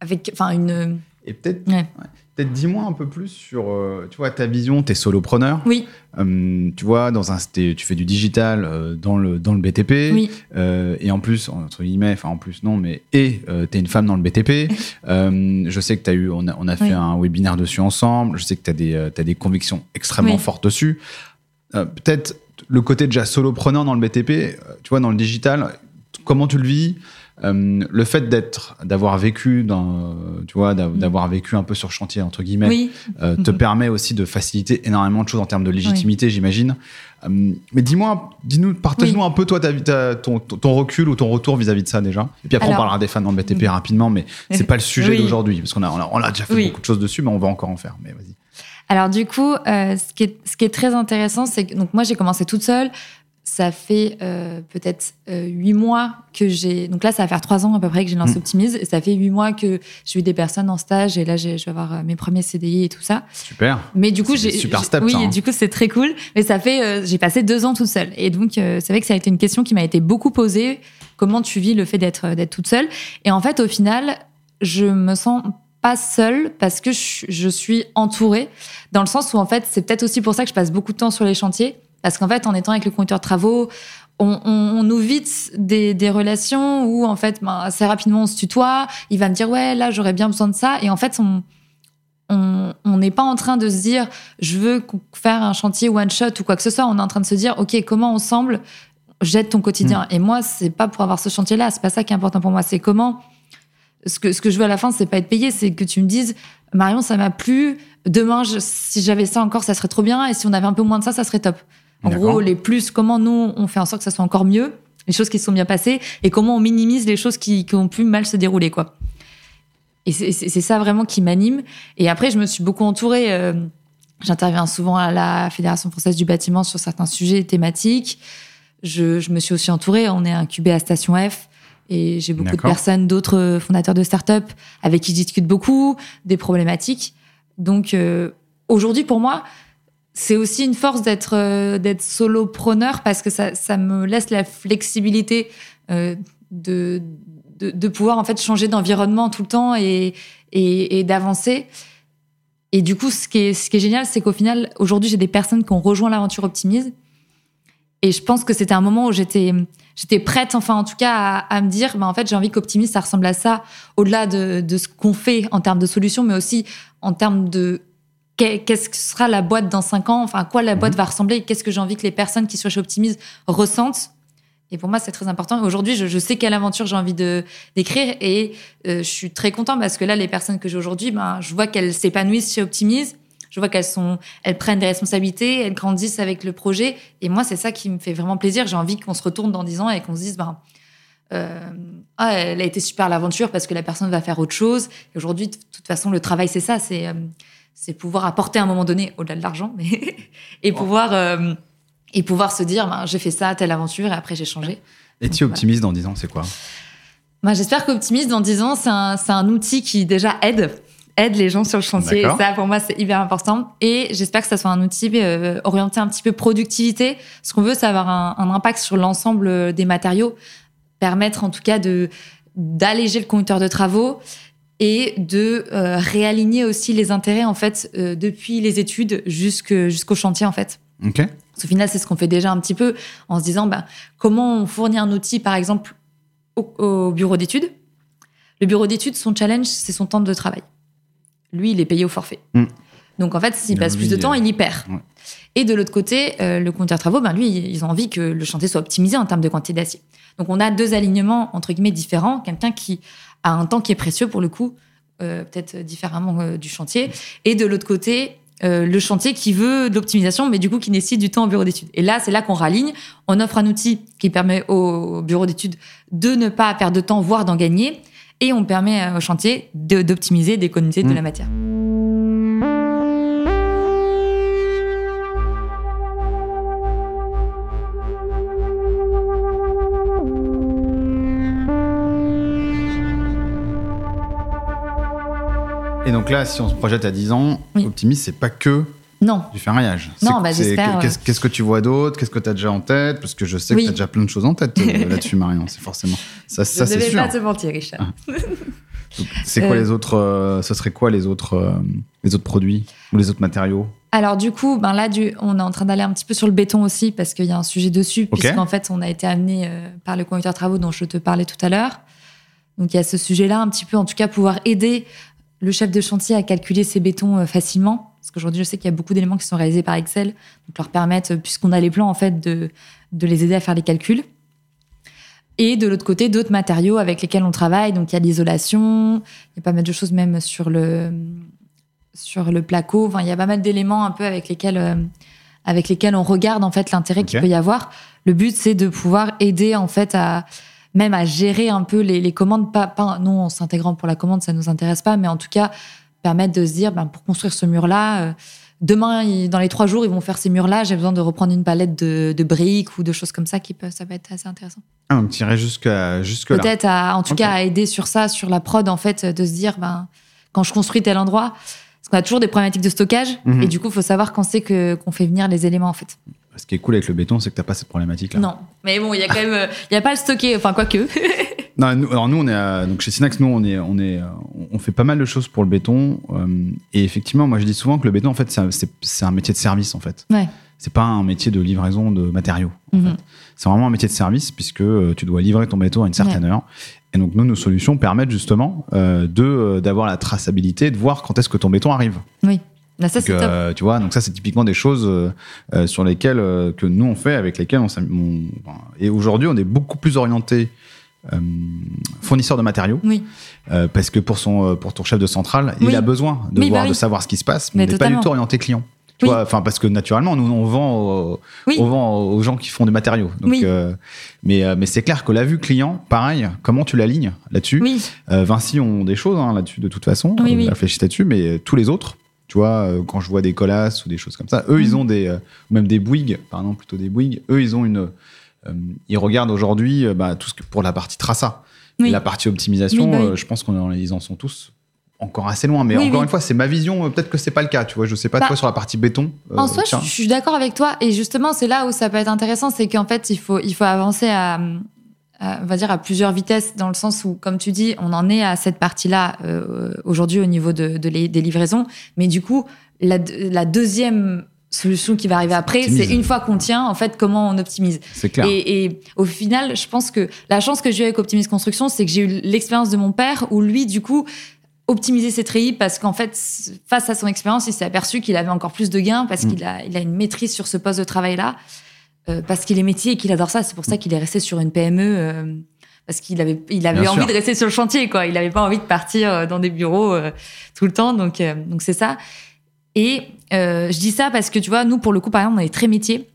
avec, enfin, une. Et peut-être, Ouais. ouais. Peut-être dis-moi un peu plus sur, euh, tu vois, ta vision. T'es solopreneur. Oui, Hum, tu vois, dans un, tu fais du digital euh, dans le dans le BTP. oui, Euh, et en plus, entre guillemets, enfin en plus non, mais et euh, t'es une femme dans le BTP. [LAUGHS] Euh, je sais que t'as eu, on a, on a fait Oui. un webinaire dessus ensemble. Je sais que t'as des, euh, t'as des convictions extrêmement Oui. fortes dessus. Euh, Peut-être le côté déjà solopreneur dans le BTP, euh, tu vois, dans le digital, comment tu le vis? Euh, Le fait d'être, d'avoir vécu dans, tu vois, Mm. d'avoir vécu un peu sur chantier entre guillemets, oui. euh, te Mhm. permet aussi de faciliter énormément de choses en termes de légitimité, j'imagine. Euh, mais dis-moi, dis-nous, partage-nous un peu toi ta, ta- ton, recul ou ton retour vis-à-vis de ça déjà. Et puis après on parlera des fans dans le BTP Mhm. rapidement, mais c'est pas le [LAUGHS] sujet d'aujourd'hui parce qu'on a, on a, on a déjà fait beaucoup de choses dessus, mais on va encore en faire. Mais vas-y. Alors du coup, euh, ce, qui est, ce qui est très intéressant, c'est que donc moi j'ai commencé toute seule. Ça fait euh, peut-être euh, huit mois que j'ai. Donc là, ça va faire trois ans à peu près que j'ai lancé Mm. Optimise. Et ça fait huit mois que j'ai eu des personnes en stage. Et là, je vais avoir euh, mes premiers CDI et tout ça. Super. Mais du coup, j'ai. super steps, Oui, ça, hein. du coup, c'est très cool. Mais ça fait. euh, j'ai passé deux ans toute seule. Et donc, c'est vrai que ça a été une question qui m'a été beaucoup posée. Comment tu vis le fait d'être d'être toute seule? Et en fait, au final, je me sens pas seule parce que je, je suis entourée. Dans le sens où, en fait, c'est peut-être aussi pour ça que je passe beaucoup de temps sur les chantiers. Parce qu'en fait, en étant avec le conducteur de travaux, on, on, on nous vite des, des relations où, en fait, ben, assez rapidement, on se tutoie. Il va me dire, ouais, là, j'aurais bien besoin de ça. Et en fait, on n'est pas en train de se dire, je veux faire un chantier one shot ou quoi que ce soit. On est en train de se dire, OK, comment ensemble j'aide ton quotidien. Et moi, c'est pas pour avoir ce chantier-là. C'est pas ça qui est important pour moi. C'est comment. Ce que, ce que je veux à la fin, c'est pas être payé, c'est que tu me dises, Marion, ça m'a plu. Demain, je- si j'avais ça encore, ça serait trop bien. Et si on avait un peu moins de ça, ça serait top. En gros, les plus, comment nous, on fait en sorte que ça soit encore mieux, les choses qui se sont bien passées, et comment on minimise les choses qui, qui ont pu mal se dérouler, quoi. Et c'est ça vraiment qui m'anime. Et après, je me suis beaucoup entourée. euh, J'interviens souvent à la Fédération française du bâtiment sur certains sujets thématiques. Je, je me suis aussi entourée. On est incubé à Station F. Et j'ai beaucoup de personnes, d'autres fondateurs de start-up avec qui je discute beaucoup des problématiques. Donc, euh, aujourd'hui, pour moi, c'est aussi une force d'être euh, d'être solopreneur parce que ça, ça me laisse la flexibilité euh, de, de, de pouvoir en fait changer d'environnement tout le temps et, et, et d'avancer. Et du coup, ce qui est, ce qui est génial, c'est qu'au final, aujourd'hui, j'ai des personnes qui ont rejoint l'aventure Optimise. Et je pense que c'était un moment où j'étais, j'étais prête, enfin, en tout cas, à, à me dire, bah, en fait, j'ai envie qu'Optimise, ça ressemble à ça, au-delà de, de ce qu'on fait en termes de solutions, mais aussi en termes de qu'est-ce que sera la boîte dans cinq ans, enfin, à quoi la boîte va ressembler, qu'est-ce que j'ai envie que les personnes qui sont chez Optimise ressentent? Et pour moi, c'est très important. Aujourd'hui, je, je sais quelle aventure j'ai envie de d'écrire et euh, je suis très content parce que là, les personnes que j'ai aujourd'hui, ben, je vois qu'elles s'épanouissent chez Optimise. Je vois qu'elles sont, elles prennent des responsabilités, elles grandissent avec le projet. Et moi, c'est ça qui me fait vraiment plaisir. J'ai envie qu'on se retourne dans 10 ans et qu'on se dise, ben, euh, ah, elle a été super l'aventure parce que la personne va faire autre chose. Et aujourd'hui, de toute façon, le travail, c'est ça, c'est euh, c'est pouvoir apporter à un moment donné, au-delà de l'argent, mais [LAUGHS] et pouvoir euh, et pouvoir se dire, ben, j'ai fait ça, telle aventure, et après j'ai changé. Et tu Voilà. optimises dans 10 ans, c'est quoi? Moi, j'espère qu'Optimise, dans 10 ans, c'est un, c'est un outil qui déjà aide, aide les gens sur le chantier. Et ça, pour moi, c'est hyper important. Et j'espère que ça soit un outil euh, orienté un petit peu productivité. Ce qu'on veut, c'est avoir un, un impact sur l'ensemble des matériaux, permettre en tout cas de d'alléger le conducteur de travaux et de euh, réaligner aussi les intérêts en fait euh, depuis les études jusqu'au chantier en fait. Ok. Parce Au final, c'est ce qu'on fait déjà un petit peu en se disant ben, comment on fournit un outil, par exemple, au, au bureau d'études? Le bureau d'études, son challenge, c'est son temps de travail. Lui, il est payé au forfait. Mm. Donc, en fait, s'il passe plus de temps, euh, il y perd. ouais. Et de l'autre côté, euh, le compteur travaux, ben, lui, ils ont envie que le chantier soit optimisé en termes de quantité d'acier. Donc, on a deux alignements, entre guillemets, différents. Quelqu'un qui a un temps qui est précieux, pour le coup, euh, peut-être différemment euh, du chantier. Et de l'autre côté, euh, le chantier qui veut de l'optimisation, mais du coup qui nécessite du temps au bureau d'études. Et là, c'est là qu'on raligne. On offre un outil qui permet au bureau d'études de ne pas perdre de temps, voire d'en gagner. Et on permet au chantier de- d'optimiser, d'économiser de Mm. la matière. Donc là, si on se projette à 10 ans, Oui. Optimis, c'est pas que Non. du ferraillage. Non, bah, j'espère, Qu'est-ce que tu vois d'autre? Qu'est-ce que tu as déjà en tête? Parce que je sais Oui. que tu as déjà plein de choses en tête euh, [LAUGHS] là-dessus, Marion. C'est forcément. Ça, ça je ne c'est vais sûr. pas te mentir, Richard. [LAUGHS] C'est quoi Euh, les autres euh, Ce serait quoi les autres, euh, les autres produits ou les autres matériaux? Alors du coup, ben là, du, on est en train d'aller un petit peu sur le béton aussi parce qu'il y a un sujet dessus, Ok. puisqu'en fait, on a été amené euh, par le conducteur travaux dont je te parlais tout à l'heure. Donc il y a ce sujet-là, un petit peu, en tout cas, pouvoir aider le chef de chantier à calculer ses bétons euh, facilement. Parce qu'aujourd'hui, je sais qu'il y a beaucoup d'éléments qui sont réalisés par Excel, donc leur permettre, euh, puisqu'on a les plans, en fait, de, de les aider à faire les calculs. Et de l'autre côté, d'autres matériaux avec lesquels on travaille. Donc il y a l'isolation, il y a pas mal de choses même sur le, sur le placo. Enfin, il y a pas mal d'éléments un peu avec lesquels, euh, avec lesquels on regarde en fait l'intérêt qu'il peut y avoir. Le but, c'est de pouvoir aider en fait à même à gérer un peu les, les commandes. Pas, pas non, en s'intégrant pour la commande, ça nous intéresse pas, mais en tout cas permettre de se dire, ben, pour construire ce mur-là. euh, Demain, ils- dans les trois jours, ils vont faire ces murs-là. J'ai besoin de reprendre une palette de, de briques ou de choses comme ça qui peut, ça peut être assez intéressant. Ah, donc tu irais jusqu'à jusque là. Peut-être, à- en tout cas, à aider sur ça, sur la prod, en fait, de se dire, ben, quand je construis tel endroit, parce qu'on a toujours des problématiques de stockage, Mhm. et du coup, il faut savoir quand c'est que qu'on fait venir les éléments, en fait. Ce qui est cool avec le béton, c'est que t'as pas cette problématique-là. Non, mais bon, il y a quand même, euh, il y a pas le stocker, enfin, quoique. [LAUGHS] Non, nous, alors nous, on est à- donc chez Synax, nous, on est, on est, euh, on fait pas mal de choses pour le béton. euh, et effectivement, moi, je dis souvent que le béton, en fait, c'est un- métier de service, en fait. Ouais. C'est pas un métier de livraison de matériaux. en Mhm. fait. C'est vraiment un métier de service puisque tu dois livrer ton béton à une certaine heure. Et donc, nous, nos solutions permettent justement euh, de d'avoir la traçabilité, de voir quand est-ce que ton béton arrive. Oui. Ça, Donc, euh, tu vois, donc ça, c'est typiquement des choses euh, euh, sur lesquelles euh, que nous on fait, avec lesquelles on, on- et aujourd'hui, on est beaucoup plus orienté fournisseur de matériaux. Oui. Parce que pour son pour ton chef de centrale, Oui. il a besoin de Oui, voir, bah de savoir ce qui se passe, mais, Mais on n'est pas du tout orienté client. Tu Oui. vois, enfin parce que naturellement, nous on vend, au- Oui. on vend aux gens qui font des matériaux. Donc, Oui. euh, mais mais c'est clair que la vue client, pareil, comment tu l'alignes là-dessus? Euh, Vinci ont des choses hein, là-dessus de toute façon. Oui. réfléchissent là-dessus, mais tous les autres, tu vois, euh, quand je vois des colasses ou des choses comme ça, eux, ils Mhm. ont des, euh, même des Bouygues, pardon, plutôt des Bouygues, eux, ils ont une, euh, ils regardent aujourd'hui euh, bah, tout ce que pour la partie traça, Oui. La partie optimisation. Oui, bah oui. euh, je pense qu'ils en sont tous encore assez loin. Mais encore une fois, c'est ma vision. Peut-être que c'est pas le cas. Tu vois, je sais pas Bah, toi sur la partie béton. En soi, je, tiens. je suis d'accord avec toi. Et justement, c'est là où ça peut être intéressant, c'est qu'en fait, il faut, il faut avancer à- on va dire, à plusieurs vitesses, dans le sens où, comme tu dis, on en est à cette partie-là euh, aujourd'hui au niveau de, de les- des livraisons. Mais du coup, la, la deuxième solution qui va arriver après, c'est une fois qu'on tient, en fait, comment on optimise. c'est clair. Et, et au final, je pense que la chance que j'ai eu avec Optimise Construction, c'est que j'ai eu l'expérience de mon père où lui, du coup, optimisait ses treillis parce qu'en fait, face à son expérience, il s'est aperçu qu'il avait encore plus de gains parce Mm. qu'il a, il a une maîtrise sur ce poste de travail-là, euh, parce qu'il est métier et qu'il adore ça. C'est pour ça qu'il est resté sur une PME. euh, parce qu'il avait, il avait Bien envie sûr. de rester sur le chantier, quoi. Il n'avait pas envie de partir euh, dans des bureaux euh, tout le temps. Donc, donc c'est ça. Et je dis ça parce que tu vois, nous, pour le coup, par exemple, on est très métier.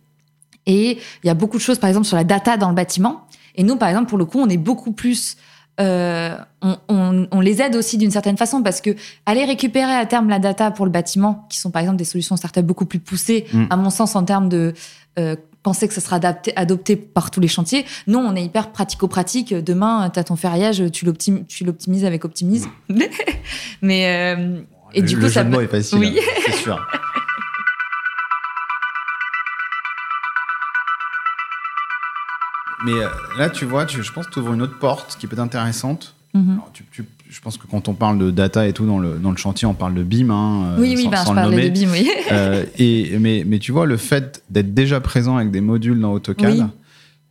Et il y a beaucoup de choses, par exemple, sur la data dans le bâtiment. Et nous, par exemple, pour le coup, on est beaucoup plus. euh, on, on- on les aide aussi d'une certaine façon parce que aller récupérer à terme la data pour le bâtiment, qui sont par exemple des solutions startup beaucoup plus poussées, Mm. à mon sens, en termes de euh, penser que ça sera adapté, adopté par tous les chantiers. Non, on est hyper pratico-pratique. Demain, tu as ton ferraillage, tu l'optim- tu l'optimises avec Optimise. [LAUGHS] Mais. euh, et le, du le coup, jeu ça de peut- mots est facile. Oui. hein, c'est sûr. [LAUGHS] Mais euh, là, tu vois, tu, je pense que tu ouvres une autre porte qui peut être intéressante. Mhm. Alors, tu- tu- je pense que quand on parle de data et tout dans le, dans le chantier, on parle de BIM. Hein, euh, Oui, oui, sans, bah, sans je parlais de BIM, oui. Euh, et, mais, mais tu vois, le fait d'être déjà présent avec des modules dans AutoCAD Oui.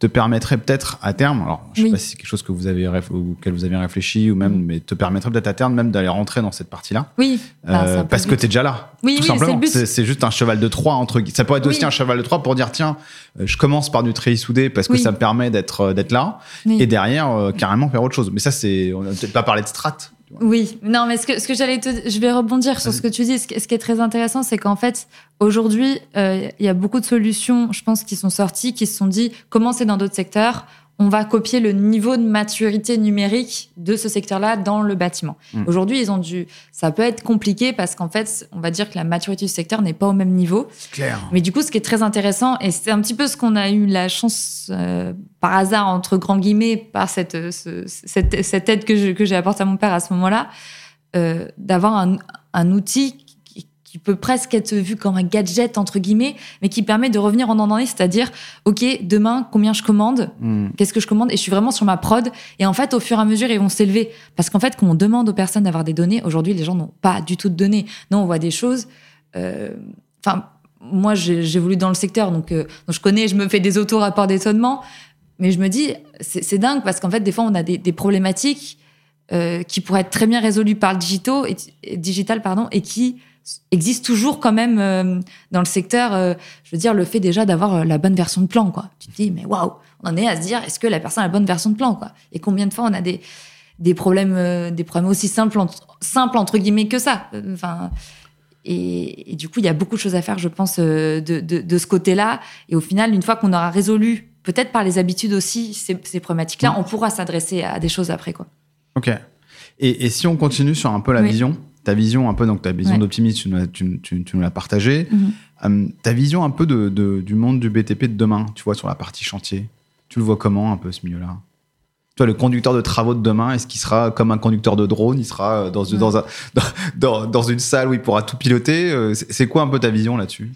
Te permettrait peut-être à terme, alors je sais Oui. pas si c'est quelque chose que vous avez auquel vous avez réfléchi ou même, Mm. mais te permettrait peut-être à terme même d'aller rentrer dans cette partie-là. Oui, bah, Euh, peu parce que tu es déjà là. Oui, tout oui, simplement. c'est juste un cheval de Troie entre Ça pourrait être aussi un cheval de Troie pour dire tiens, euh, je commence par du treillis soudé parce que ça me permet d'être euh, d'être là et derrière euh, carrément faire autre chose. Mais ça c'est on n'a peut-être pas parlé de strat. Tu vois. Oui, non, mais ce que, ce que j'allais te, je vais rebondir sur ce que tu dis. Ce qui, ce qui est très intéressant, c'est qu'en fait, aujourd'hui, euh, il y a beaucoup de solutions, je pense, qui sont sorties, qui se sont dit comment c'est dans d'autres secteurs. On va copier le niveau de maturité numérique de ce secteur-là dans le bâtiment. Mm. Aujourd'hui, ils ont dû. Ça peut être compliqué parce qu'en fait, on va dire que la maturité du secteur n'est pas au même niveau. Clair. Mais du coup, ce qui est très intéressant, et c'est un petit peu ce qu'on a eu la chance, euh, par hasard, entre grands guillemets, par cette, ce- cette, cette aide que j'ai apportée à mon père à ce moment-là, euh, d'avoir un, un outil qui, peut presque être vu comme un gadget entre guillemets, mais qui permet de revenir en année, c'est-à-dire, ok, demain combien je commande, Hmm. qu'est-ce que je commande, et je suis vraiment sur ma prod. Et en fait, au fur et à mesure, ils vont s'élever, parce qu'en fait, quand on demande aux personnes d'avoir des données, aujourd'hui, les gens n'ont pas du tout de données. Non, on voit des choses. euh, Enfin, moi, j'ai voulu dans le secteur, donc, euh, donc je connais, je me fais des auto-rapports d'étonnement, mais je me dis, c'est dingue parce qu'en fait, des fois, on a des, des problématiques euh, qui pourraient être très bien résolues par le et, et- digital, pardon, et qui existent toujours quand même euh, dans le secteur. euh, je veux dire, le fait déjà d'avoir euh, la bonne version de plan, quoi. Tu te dis, mais waouh, on en est à se dire, est-ce que la personne a la bonne version de plan, quoi? Et combien de fois on a des des problèmes, euh, des problèmes aussi simples, simples entre guillemets que ça? Enfin, et, et du coup, il y a beaucoup de choses à faire, je pense, de, de, de ce côté-là. Et au final, une fois qu'on aura résolu, peut-être par les habitudes aussi, ces, ces problématiques-là, Mm. on pourra s'adresser à des choses après, quoi. Ok. Et, et si on continue sur un peu la Oui. vision, ta vision un peu, donc ta vision Ouais. d'optimisme, tu, nous l'as- tu, tu- tu nous l'as partagée. Mhm. Euh, ta vision un peu de, de- du monde du BTP de demain, tu vois, sur la partie chantier. Tu le vois comment un peu ce milieu-là? Tu vois, le conducteur de travaux de demain, est-ce qu'il sera comme un conducteur de drone? Il sera euh, dans, Ouais. dans, un- dans, dans- une salle où il pourra tout piloter? Euh, C'est quoi un peu ta vision là-dessus?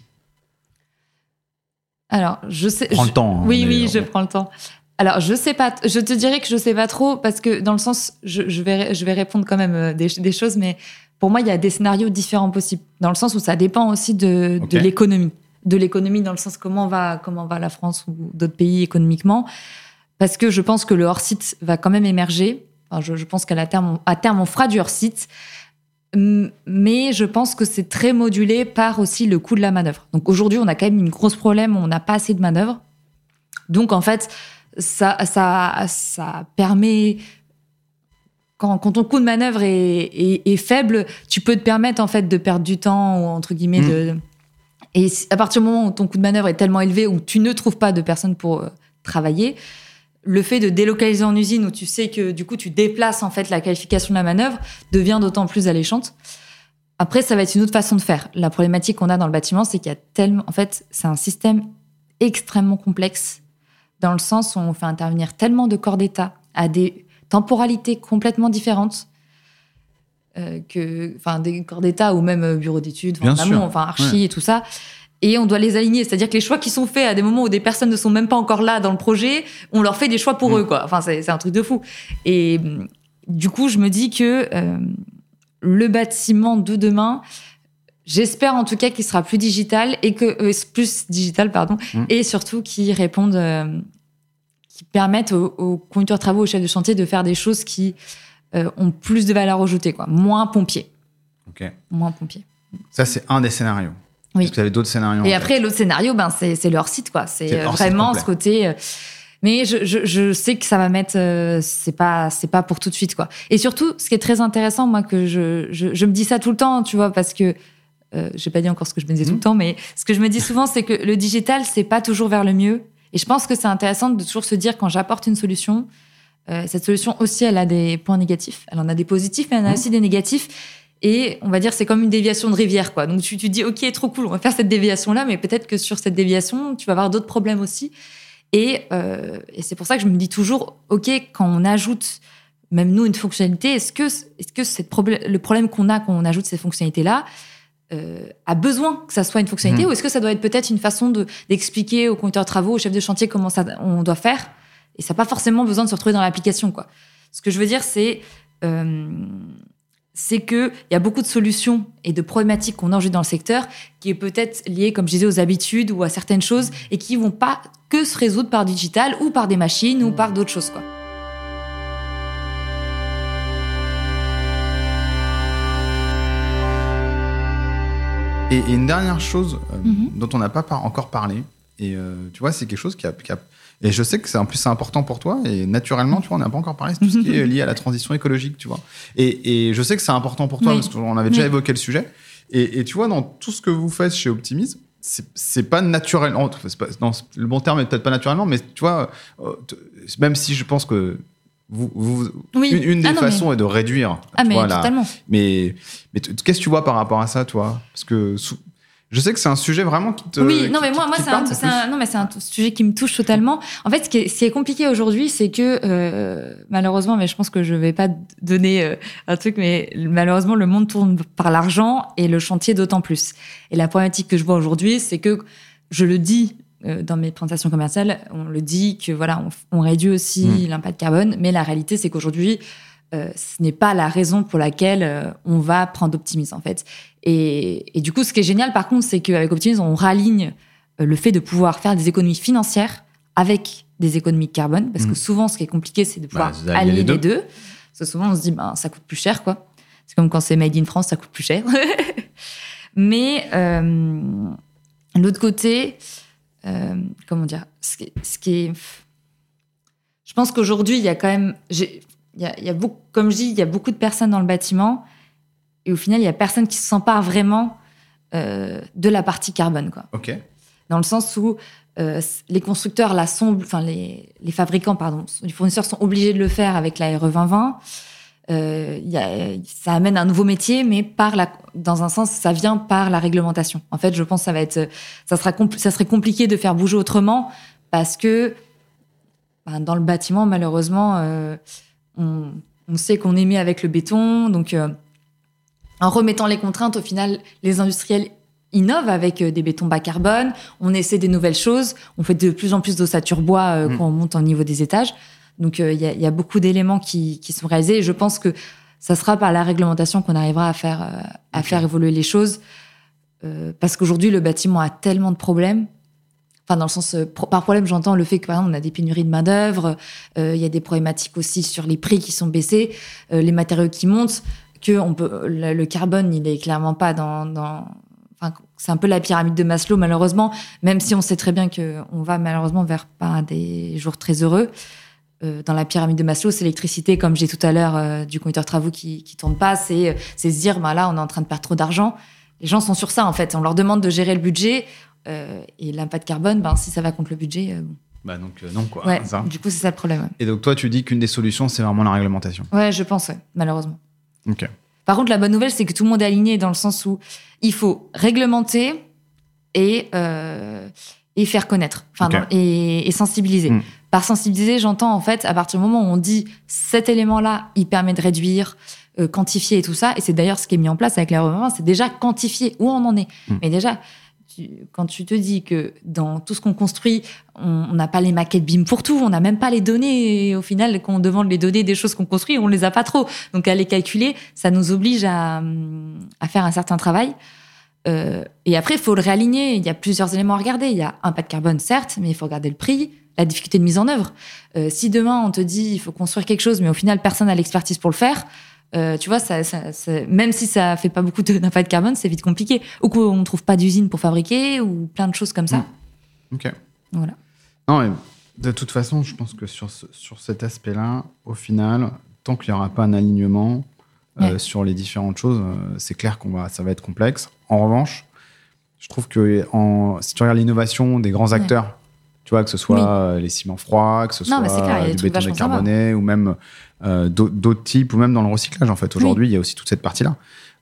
Alors, je sais. Prends je- le temps. hein, Oui, oui, je on- prends le temps. Alors, je sais pas. Je te dirais que je sais pas trop parce que dans le sens, je, je vais, je vais répondre quand même des, des choses, mais pour moi, il y a des scénarios différents possibles. Dans le sens où ça dépend aussi de, l'économie, de l'économie dans le sens comment va, comment va la France ou d'autres pays économiquement, parce que je pense que le hors site va quand même émerger. Enfin, je, je pense qu'à terme, à terme, on fera du hors site. Hum, Mais je pense que c'est très modulé par aussi le coût de la manœuvre. Donc aujourd'hui, on a quand même une grosse problème, on n'a pas assez de manœuvre. Donc en fait, ça, ça, ça permet. Quand, quand ton coût de manœuvre est, est- est faible, tu peux te permettre en fait de perdre du temps ou entre guillemets Mm. de. Et à partir du moment où ton coût de manœuvre est tellement élevé où tu ne trouves pas de personnes pour euh, travailler, le fait de délocaliser en usine où tu sais que du coup tu déplaces en fait la qualification de la manœuvre devient d'autant plus alléchante. Après, ça va être une autre façon de faire. La problématique qu'on a dans le bâtiment, c'est qu'il y a tellement, en fait, c'est un système extrêmement complexe dans le sens où on fait intervenir tellement de corps d'État à des temporalités complètement différentes euh, que, enfin, des corps d'État ou même euh, bureaux d'études, enfin, archi et tout ça. Et on doit les aligner, c'est-à-dire que les choix qui sont faits à des moments où des personnes ne sont même pas encore là dans le projet, on leur fait des choix pour Mm. eux, quoi. Enfin, c'est un truc de fou. Et hum, du coup, je me dis que euh, le bâtiment de demain, j'espère en tout cas qu'il sera plus digital et que euh, plus digital, pardon, Mm. et surtout qu'il réponde, euh, qui permettent aux, aux conducteurs de travaux, aux chefs de chantier de faire des choses qui euh, ont plus de valeur ajoutée, quoi. Moins pompier, Ok. moins pompier. Ça, c'est un des scénarios. Oui. Que tu avais d'autres scénarios Et après, l'autre scénario, ben, c'est leur site, quoi. C'est euh, vraiment ce côté. euh, Mais je, je, je sais que ça va mettre. euh, c'est pas, c'est pas pour tout de suite, quoi. Et surtout, ce qui est très intéressant, moi, que je, je, je me dis ça tout le temps, tu vois, parce que. Euh, j'ai pas dit encore ce que je me disais tout Mhm. le temps, mais ce que je me dis souvent, c'est que le digital, c'est pas toujours vers le mieux. Et je pense que c'est intéressant de toujours se dire quand j'apporte une solution, euh, cette solution aussi, elle a des points négatifs. Elle en a des positifs, mais elle en a Mhm. aussi des négatifs. Et on va dire, c'est comme une déviation de rivière, quoi. Donc tu, tu dis, ok, trop cool, on va faire cette déviation-là, mais peut-être que sur cette déviation, tu vas avoir d'autres problèmes aussi. Et, euh, et c'est pour ça que je me dis toujours, ok, quand on ajoute, même nous, une fonctionnalité, est-ce que, est-ce que cette problème, le problème qu'on a quand on ajoute ces fonctionnalités-là? Euh, a besoin que ça soit une fonctionnalité Mhm. ou est-ce que ça doit être peut-être une façon de, d'expliquer aux conducteurs de travaux, aux chefs de chantier comment ça, on doit faire et ça n'a pas forcément besoin de se retrouver dans l'application, quoi. Ce que je veux dire, c'est euh, c'est que il y a beaucoup de solutions et de problématiques qu'on enregistre dans le secteur qui est peut-être liées, comme je disais, aux habitudes ou à certaines choses et qui vont pas que se résoudre par digital ou par des machines ou par d'autres choses, quoi. Et, et une dernière chose euh, Mhm. dont on n'a pas par- encore parlé, et euh, tu vois, c'est quelque chose qui a, qui a- Et je sais que c'est en plus c'est important pour toi, et naturellement, tu vois, on n'a pas encore parlé, c'est tout ce qui est [LAUGHS] lié à la transition écologique, tu vois. Et, et je sais que c'est important pour toi, Oui. parce qu'on avait déjà Oui. évoqué le sujet. Et, et tu vois, dans tout ce que vous faites chez Optimise, c'est pas naturellement. c'est pas- non, le bon terme est peut-être pas naturellement, mais tu vois, euh, même si je pense que vous, vous- Oui. une, une des Ah non, mais- façons est de réduire. Ah, mais vois, la- totalement. mais, qu'est-ce que tu vois par rapport à ça, toi? Parce que Je sais que c'est un sujet vraiment qui te. Oui, non, mais moi, c'est un, non, mais c'est un sujet qui me touche totalement. En fait, ce qui est, ce qui est compliqué aujourd'hui, c'est que euh, malheureusement, mais je pense que je vais pas donner euh, un truc, mais malheureusement, le monde tourne par l'argent et le chantier d'autant plus. Et la problématique que je vois aujourd'hui, c'est que je le dis dans mes présentations commerciales, on le dit que voilà, on, on réduit aussi Mm. l'impact carbone, mais la réalité, c'est qu'aujourd'hui, euh, ce n'est pas la raison pour laquelle euh, on va prendre Optimis en fait. Et, et du coup, ce qui est génial par contre, c'est qu'avec Optimis, on raligne euh, le fait de pouvoir faire des économies financières avec des économies carbone, parce que souvent, ce qui est compliqué, c'est de pouvoir Bah, allier les les deux. deux. Parce que souvent, on se dit, ben, ça coûte plus cher, quoi. C'est comme quand c'est made in France, ça coûte plus cher. [LAUGHS] Mais euh, l'autre côté, euh, comment dire, ce qui, ce qui est, je pense qu'aujourd'hui, il y a quand même, il y a, il y a beaucoup, comme je dis, il y a beaucoup de personnes dans le bâtiment, et au final, il y a personne qui se s'empare vraiment euh, de la partie carbone, quoi Ok. dans le sens où euh, les constructeurs là sont, enfin les, les fabricants pardon, les fournisseurs sont obligés de le faire avec la RE 2020. Euh, il y a- ça amène un nouveau métier, mais par la, dans un sens, ça vient par la réglementation. En fait, je pense que ça va être, ça sera, ça serait compliqué de faire bouger autrement parce que ben, dans le bâtiment, malheureusement, euh, on, on sait qu'on émet avec le béton, donc euh, en remettant les contraintes, au final, les industriels innovent avec des bétons bas carbone, on essaie des nouvelles choses, on fait de plus en plus d'ossature bois euh, Mm. quand on monte au niveau des étages. Donc euh, il y, a, il y a beaucoup d'éléments qui, qui sont réalisés et je pense que ça sera par la réglementation qu'on arrivera à faire, euh, à faire évoluer les choses. Euh, parce qu'aujourd'hui, le bâtiment a tellement de problèmes. Enfin, dans le sens, par problème, j'entends le fait que, par exemple, on a des pénuries de main-d'œuvre, euh, il y a des problématiques aussi sur les prix qui sont baissés, euh, les matériaux qui montent, que on peut, le, le carbone, il est clairement pas dans. dans enfin, c'est un peu la pyramide de Maslow, malheureusement, même si on sait très bien qu'on va malheureusement vers pas des jours très heureux. Euh, dans la pyramide de Maslow, c'est l'électricité, comme j'ai tout à l'heure euh, du conducteur de travaux qui, qui tourne pas, c'est c'est se dire, bah là, on est en train de perdre trop d'argent. Les gens sont sur ça, en fait. On leur demande de gérer le budget. euh, et l'impact carbone, ben, si ça va contre le budget, euh, bon. Bah donc euh, non quoi. ouais, ça. du coup, c'est ça le problème. ouais. Et donc toi, tu dis qu'une des solutions, c'est vraiment la réglementation. Ouais, je pense, ouais, malheureusement. Ok. Par contre, la bonne nouvelle, c'est que tout le monde est aligné dans le sens où il faut réglementer et, euh, et faire connaître, enfin, Ok. dans- et, et sensibiliser. Mm. Par sensibiliser, j'entends en fait, à partir du moment où on dit cet élément-là, il permet de réduire, euh, quantifier et tout ça, et c'est d'ailleurs ce qui est mis en place avec la RE20, c'est déjà quantifier où on en est. Mm. Mais déjà, tu- quand tu te dis que dans tout ce qu'on construit, on n'a pas les maquettes BIM pour tout, on n'a même pas les données, et au final, quand on demande les données des choses qu'on construit, on les a pas trop. Donc à les calculer, ça nous oblige à, à faire un certain travail. Euh, et après, il faut le réaligner. Il y a plusieurs éléments à regarder. Il y a un pas de carbone, certes, mais il faut regarder le prix, la difficulté de mise en œuvre. Euh, si demain, on te dit il faut construire quelque chose, mais au final, personne n'a l'expertise pour le faire, euh, tu vois, ça, ça- ça- même si ça fait pas beaucoup de- d'impact carbone, c'est vite compliqué. Ou qu'on ne trouve pas d'usine pour fabriquer, ou plein de choses comme ça. Mm. Ok. Voilà. Non, mais de toute façon, je pense que sur, ce- sur cet aspect-là, au final, tant qu'il n'y aura pas un alignement Ouais. sur les différentes choses, euh, c'est clair qu'on va, ça va être complexe. En revanche, je trouve que en, si tu regardes l'innovation des grands Ouais. acteurs, tu vois, que ce soit Oui. euh, les ciments froids, que ce Non, soit clair, euh, du béton décarboné, ou même euh, d'au- d'autres types, ou même dans le recyclage, en fait. Aujourd'hui, il y a aussi toute cette partie-là.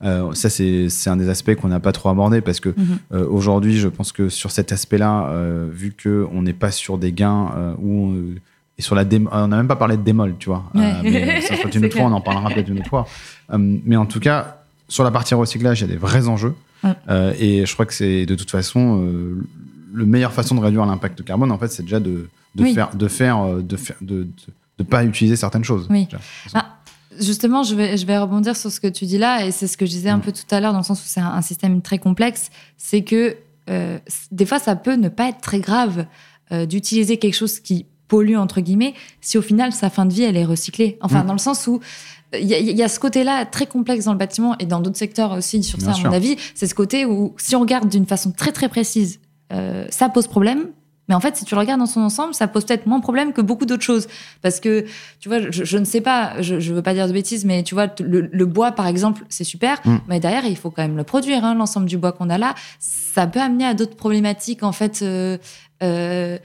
Euh, ça, c'est un des aspects qu'on n'a pas trop abordé parce que Mhm. euh, Aujourd'hui, je pense que sur cet aspect-là, euh, vu qu'on n'est pas sur des gains euh, où on, et sur la démo- on n'a même pas parlé de démol, tu vois. Euh, Ouais. mais ça sera [LAUGHS] une autre fois, on en parlera peut-être une autre fois. Euh, mais en tout cas, sur la partie recyclage, il y a des vrais enjeux. Ouais. Euh, et je crois que c'est de toute façon le meilleure façon de réduire l'impact carbone. En fait, c'est déjà de, de Oui. faire, de faire, de faire, de, pas utiliser certaines choses. Oui. Déjà. Ah, Justement, je vais, je vais rebondir sur ce que tu dis là, et c'est ce que je disais un Mm. peu tout à l'heure, dans le sens où c'est un, un système très complexe. C'est que euh, des fois, ça peut ne pas être très grave euh, d'utiliser quelque chose qui pollue, entre guillemets, si au final, sa fin de vie, elle est recyclée. Enfin, Mm. dans le sens où euh, il y, a- il y a ce côté-là très complexe dans le bâtiment et dans d'autres secteurs aussi, sur Bien ça, à mon avis. C'est ce côté où, si on regarde d'une façon très, très précise, euh, ça pose problème. Mais en fait, si tu le regardes dans son ensemble, ça pose peut-être moins de problème que beaucoup d'autres choses. Parce que, tu vois, je, je ne sais pas, je, je veux pas dire de bêtises, mais tu vois, le, le bois, par exemple, c'est super, Mm. mais derrière, il faut quand même le produire, hein, l'ensemble du bois qu'on a là. Ça peut amener à d'autres problématiques, en fait. euh, euh,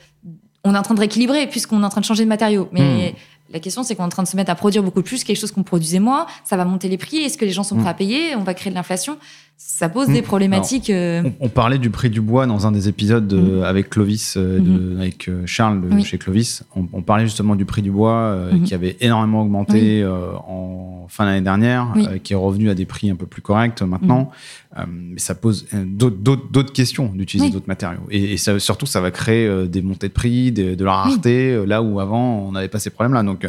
on est en train de rééquilibrer puisqu'on est en train de changer de matériaux. Mais la question, c'est qu'on est en train de se mettre à produire beaucoup plus, quelque chose qu'on produisait moins. Ça va monter les prix. Est-ce que les gens sont prêts à payer? On va créer de l'inflation. Ça pose des Mmh. problématiques. euh, On, on parlait du prix du bois dans un des épisodes de- Mhm. avec Clovis, euh, de- avec euh, Charles de Oui. chez Clovis. On, on parlait justement du prix du bois euh, Mhm. qui avait énormément augmenté euh, en fin d'année dernière, Oui. Euh, qui est revenu à des prix un peu plus corrects maintenant. Euh, mais ça pose d'autres- questions d'utiliser d'autres matériaux. Et, et ça, surtout, ça va créer des montées de prix, des- de la rareté, là où avant, on n'avait pas ces problèmes-là. Donc,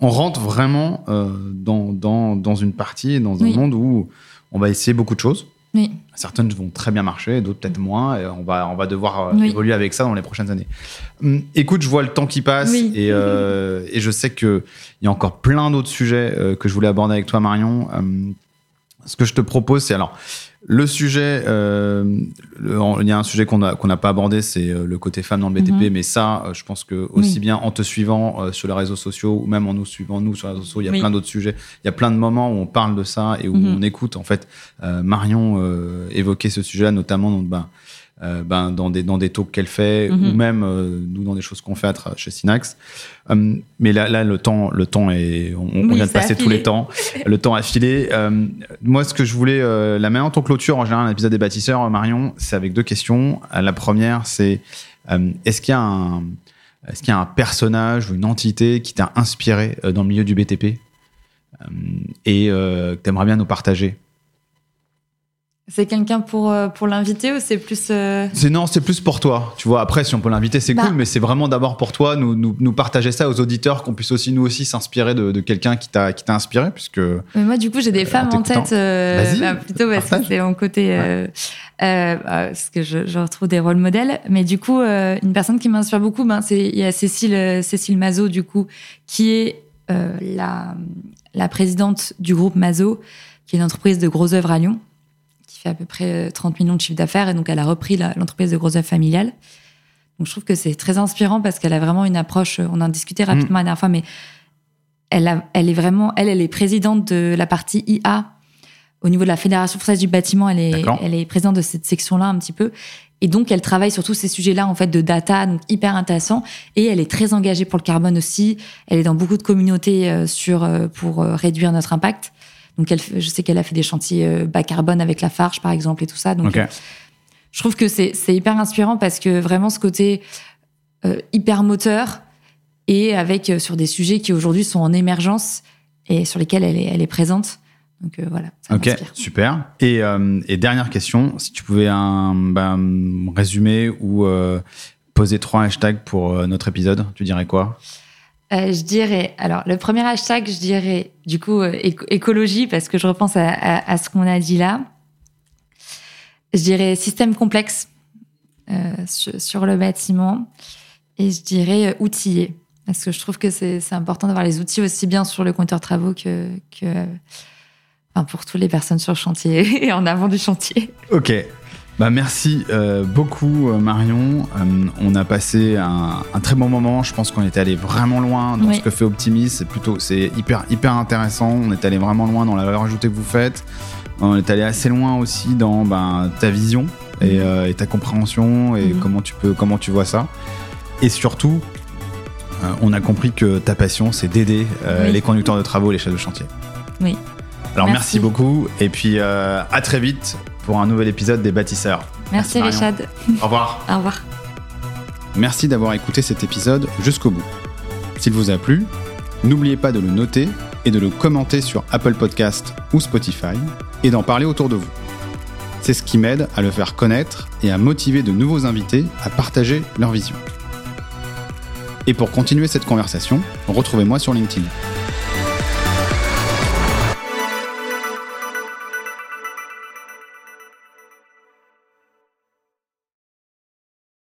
on rentre vraiment dans, dans, dans une partie, dans un monde où on va essayer beaucoup de choses. Oui. Certaines vont très bien marcher, d'autres peut-être moins. Et on, va, on va devoir euh, Oui. évoluer avec ça dans les prochaines années. Hum, écoute, je vois le temps qui passe Oui. et, euh, et je sais qu'il y a encore plein d'autres sujets euh, que je voulais aborder avec toi, Marion. Hum, ce que je te propose, c'est alors le sujet. euh, il y a un sujet qu'on n'a pas abordé, c'est euh, le côté femme dans le BTP. Mhm. Mais ça, euh, je pense que aussi Oui. bien en te suivant euh, sur les réseaux sociaux ou même en nous suivant nous sur les réseaux sociaux, il y a Oui. plein d'autres sujets. Il y a plein de moments où on parle de ça et où Mhm. on écoute en fait euh, Marion évoquer ce sujet-là, notamment dans, ben, euh, ben, dans des dans des talks qu'elle fait Mhm. ou même euh, nous dans des choses qu'on fait à chez Synax. Hum, mais là, là, le temps, le temps est, on, vient de passer tous les temps, [LAUGHS] le temps a filé. Euh, moi, ce que je voulais, euh, la manière dont on clôture en général un épisode des bâtisseurs, euh, Marion, c'est avec deux questions. Euh, La première, c'est euh, est-ce qu'il y a un, est-ce qu'il y a un personnage ou une entité qui t'a inspiré euh, dans le milieu du BTP euh, et euh, que t'aimerais bien nous partager? C'est quelqu'un pour, euh, pour l'inviter ou c'est plus. euh, C'est non, c'est plus pour toi. Tu vois, après, si on peut l'inviter, c'est Bah. cool, mais c'est vraiment d'abord pour toi, nous, nous, nous partager ça aux auditeurs, qu'on puisse aussi nous aussi s'inspirer de, de quelqu'un qui t'a inspiré, puisque Mais moi, du coup, j'ai des Euh, femmes en tête. bah, plutôt parce que c'est mon côté. parce que je, je retrouve des rôles modèles. Mais du coup, une personne qui m'inspire beaucoup, ben, c'est il y a Cécile, Cécile Mazot, du coup, qui est la, la présidente du groupe Mazot, qui est une entreprise de gros œuvres à Lyon, fait à peu près euh, 30 millions de chiffre d'affaires. Et donc, elle a repris l'entreprise de gros œuvres familiale. Donc, je trouve que c'est très inspirant parce qu'elle a vraiment une approche. On en discutait rapidement la dernière fois, mais elle, a- elle est vraiment, elle, elle est présidente de la partie IA au niveau de la Fédération française du bâtiment. Elle est, D'accord. elle est présidente de cette section-là un petit peu. Et donc, elle travaille sur tous ces sujets-là, en fait, de data, donc hyper intéressant. Et elle est très engagée pour le carbone aussi. Elle est dans beaucoup de communautés euh, sur, euh, pour euh, réduire notre impact. Donc, elle, je sais qu'elle a fait des chantiers euh, bas carbone avec la Farge, par exemple, et tout ça. Donc, euh, je trouve que c'est c'est hyper inspirant parce que vraiment ce côté euh, hyper moteur et avec euh, sur des sujets qui aujourd'hui sont en émergence et sur lesquels elle est, elle est présente. Donc euh, voilà, ça Ok, super. Et, et dernière question, si tu pouvais un, ben, résumer ou poser trois hashtags pour notre épisode, tu dirais quoi? Euh, je dirais, alors le premier hashtag, je dirais du coup euh, éco- écologie parce que je repense à, ce qu'on a dit là. Je dirais système complexe euh, sur, le bâtiment et je dirais outillé parce que je trouve que c'est important d'avoir les outils aussi bien sur le compteur travaux que, pour toutes les personnes sur le chantier [LAUGHS] et en avant du chantier. Ok. Bah merci euh, beaucoup euh, Marion. Euh, on a passé un, un très bon moment. Je pense qu'on est allé vraiment loin dans Oui. ce que fait Optimis. C'est plutôt, c'est hyper hyper intéressant. On est allé vraiment loin dans la valeur ajoutée que vous faites. On est allé assez loin aussi dans ben, ta vision et, Mhm. euh, et ta compréhension et Mhm. comment tu peux comment tu vois ça. Et surtout, on a compris que ta passion c'est d'aider Oui. les conducteurs de travaux, et les chefs de chantier. Oui. Alors merci, Merci. beaucoup et puis à très vite pour un nouvel épisode des bâtisseurs. Merci. Richard. Au revoir. [LAUGHS] Au revoir. Merci d'avoir écouté cet épisode jusqu'au bout. S'il vous a plu, n'oubliez pas de le noter et de le commenter sur Apple Podcast ou Spotify et d'en parler autour de vous. C'est ce qui m'aide à le faire connaître et à motiver de nouveaux invités à partager leur vision. Et pour continuer cette conversation, retrouvez-moi sur LinkedIn.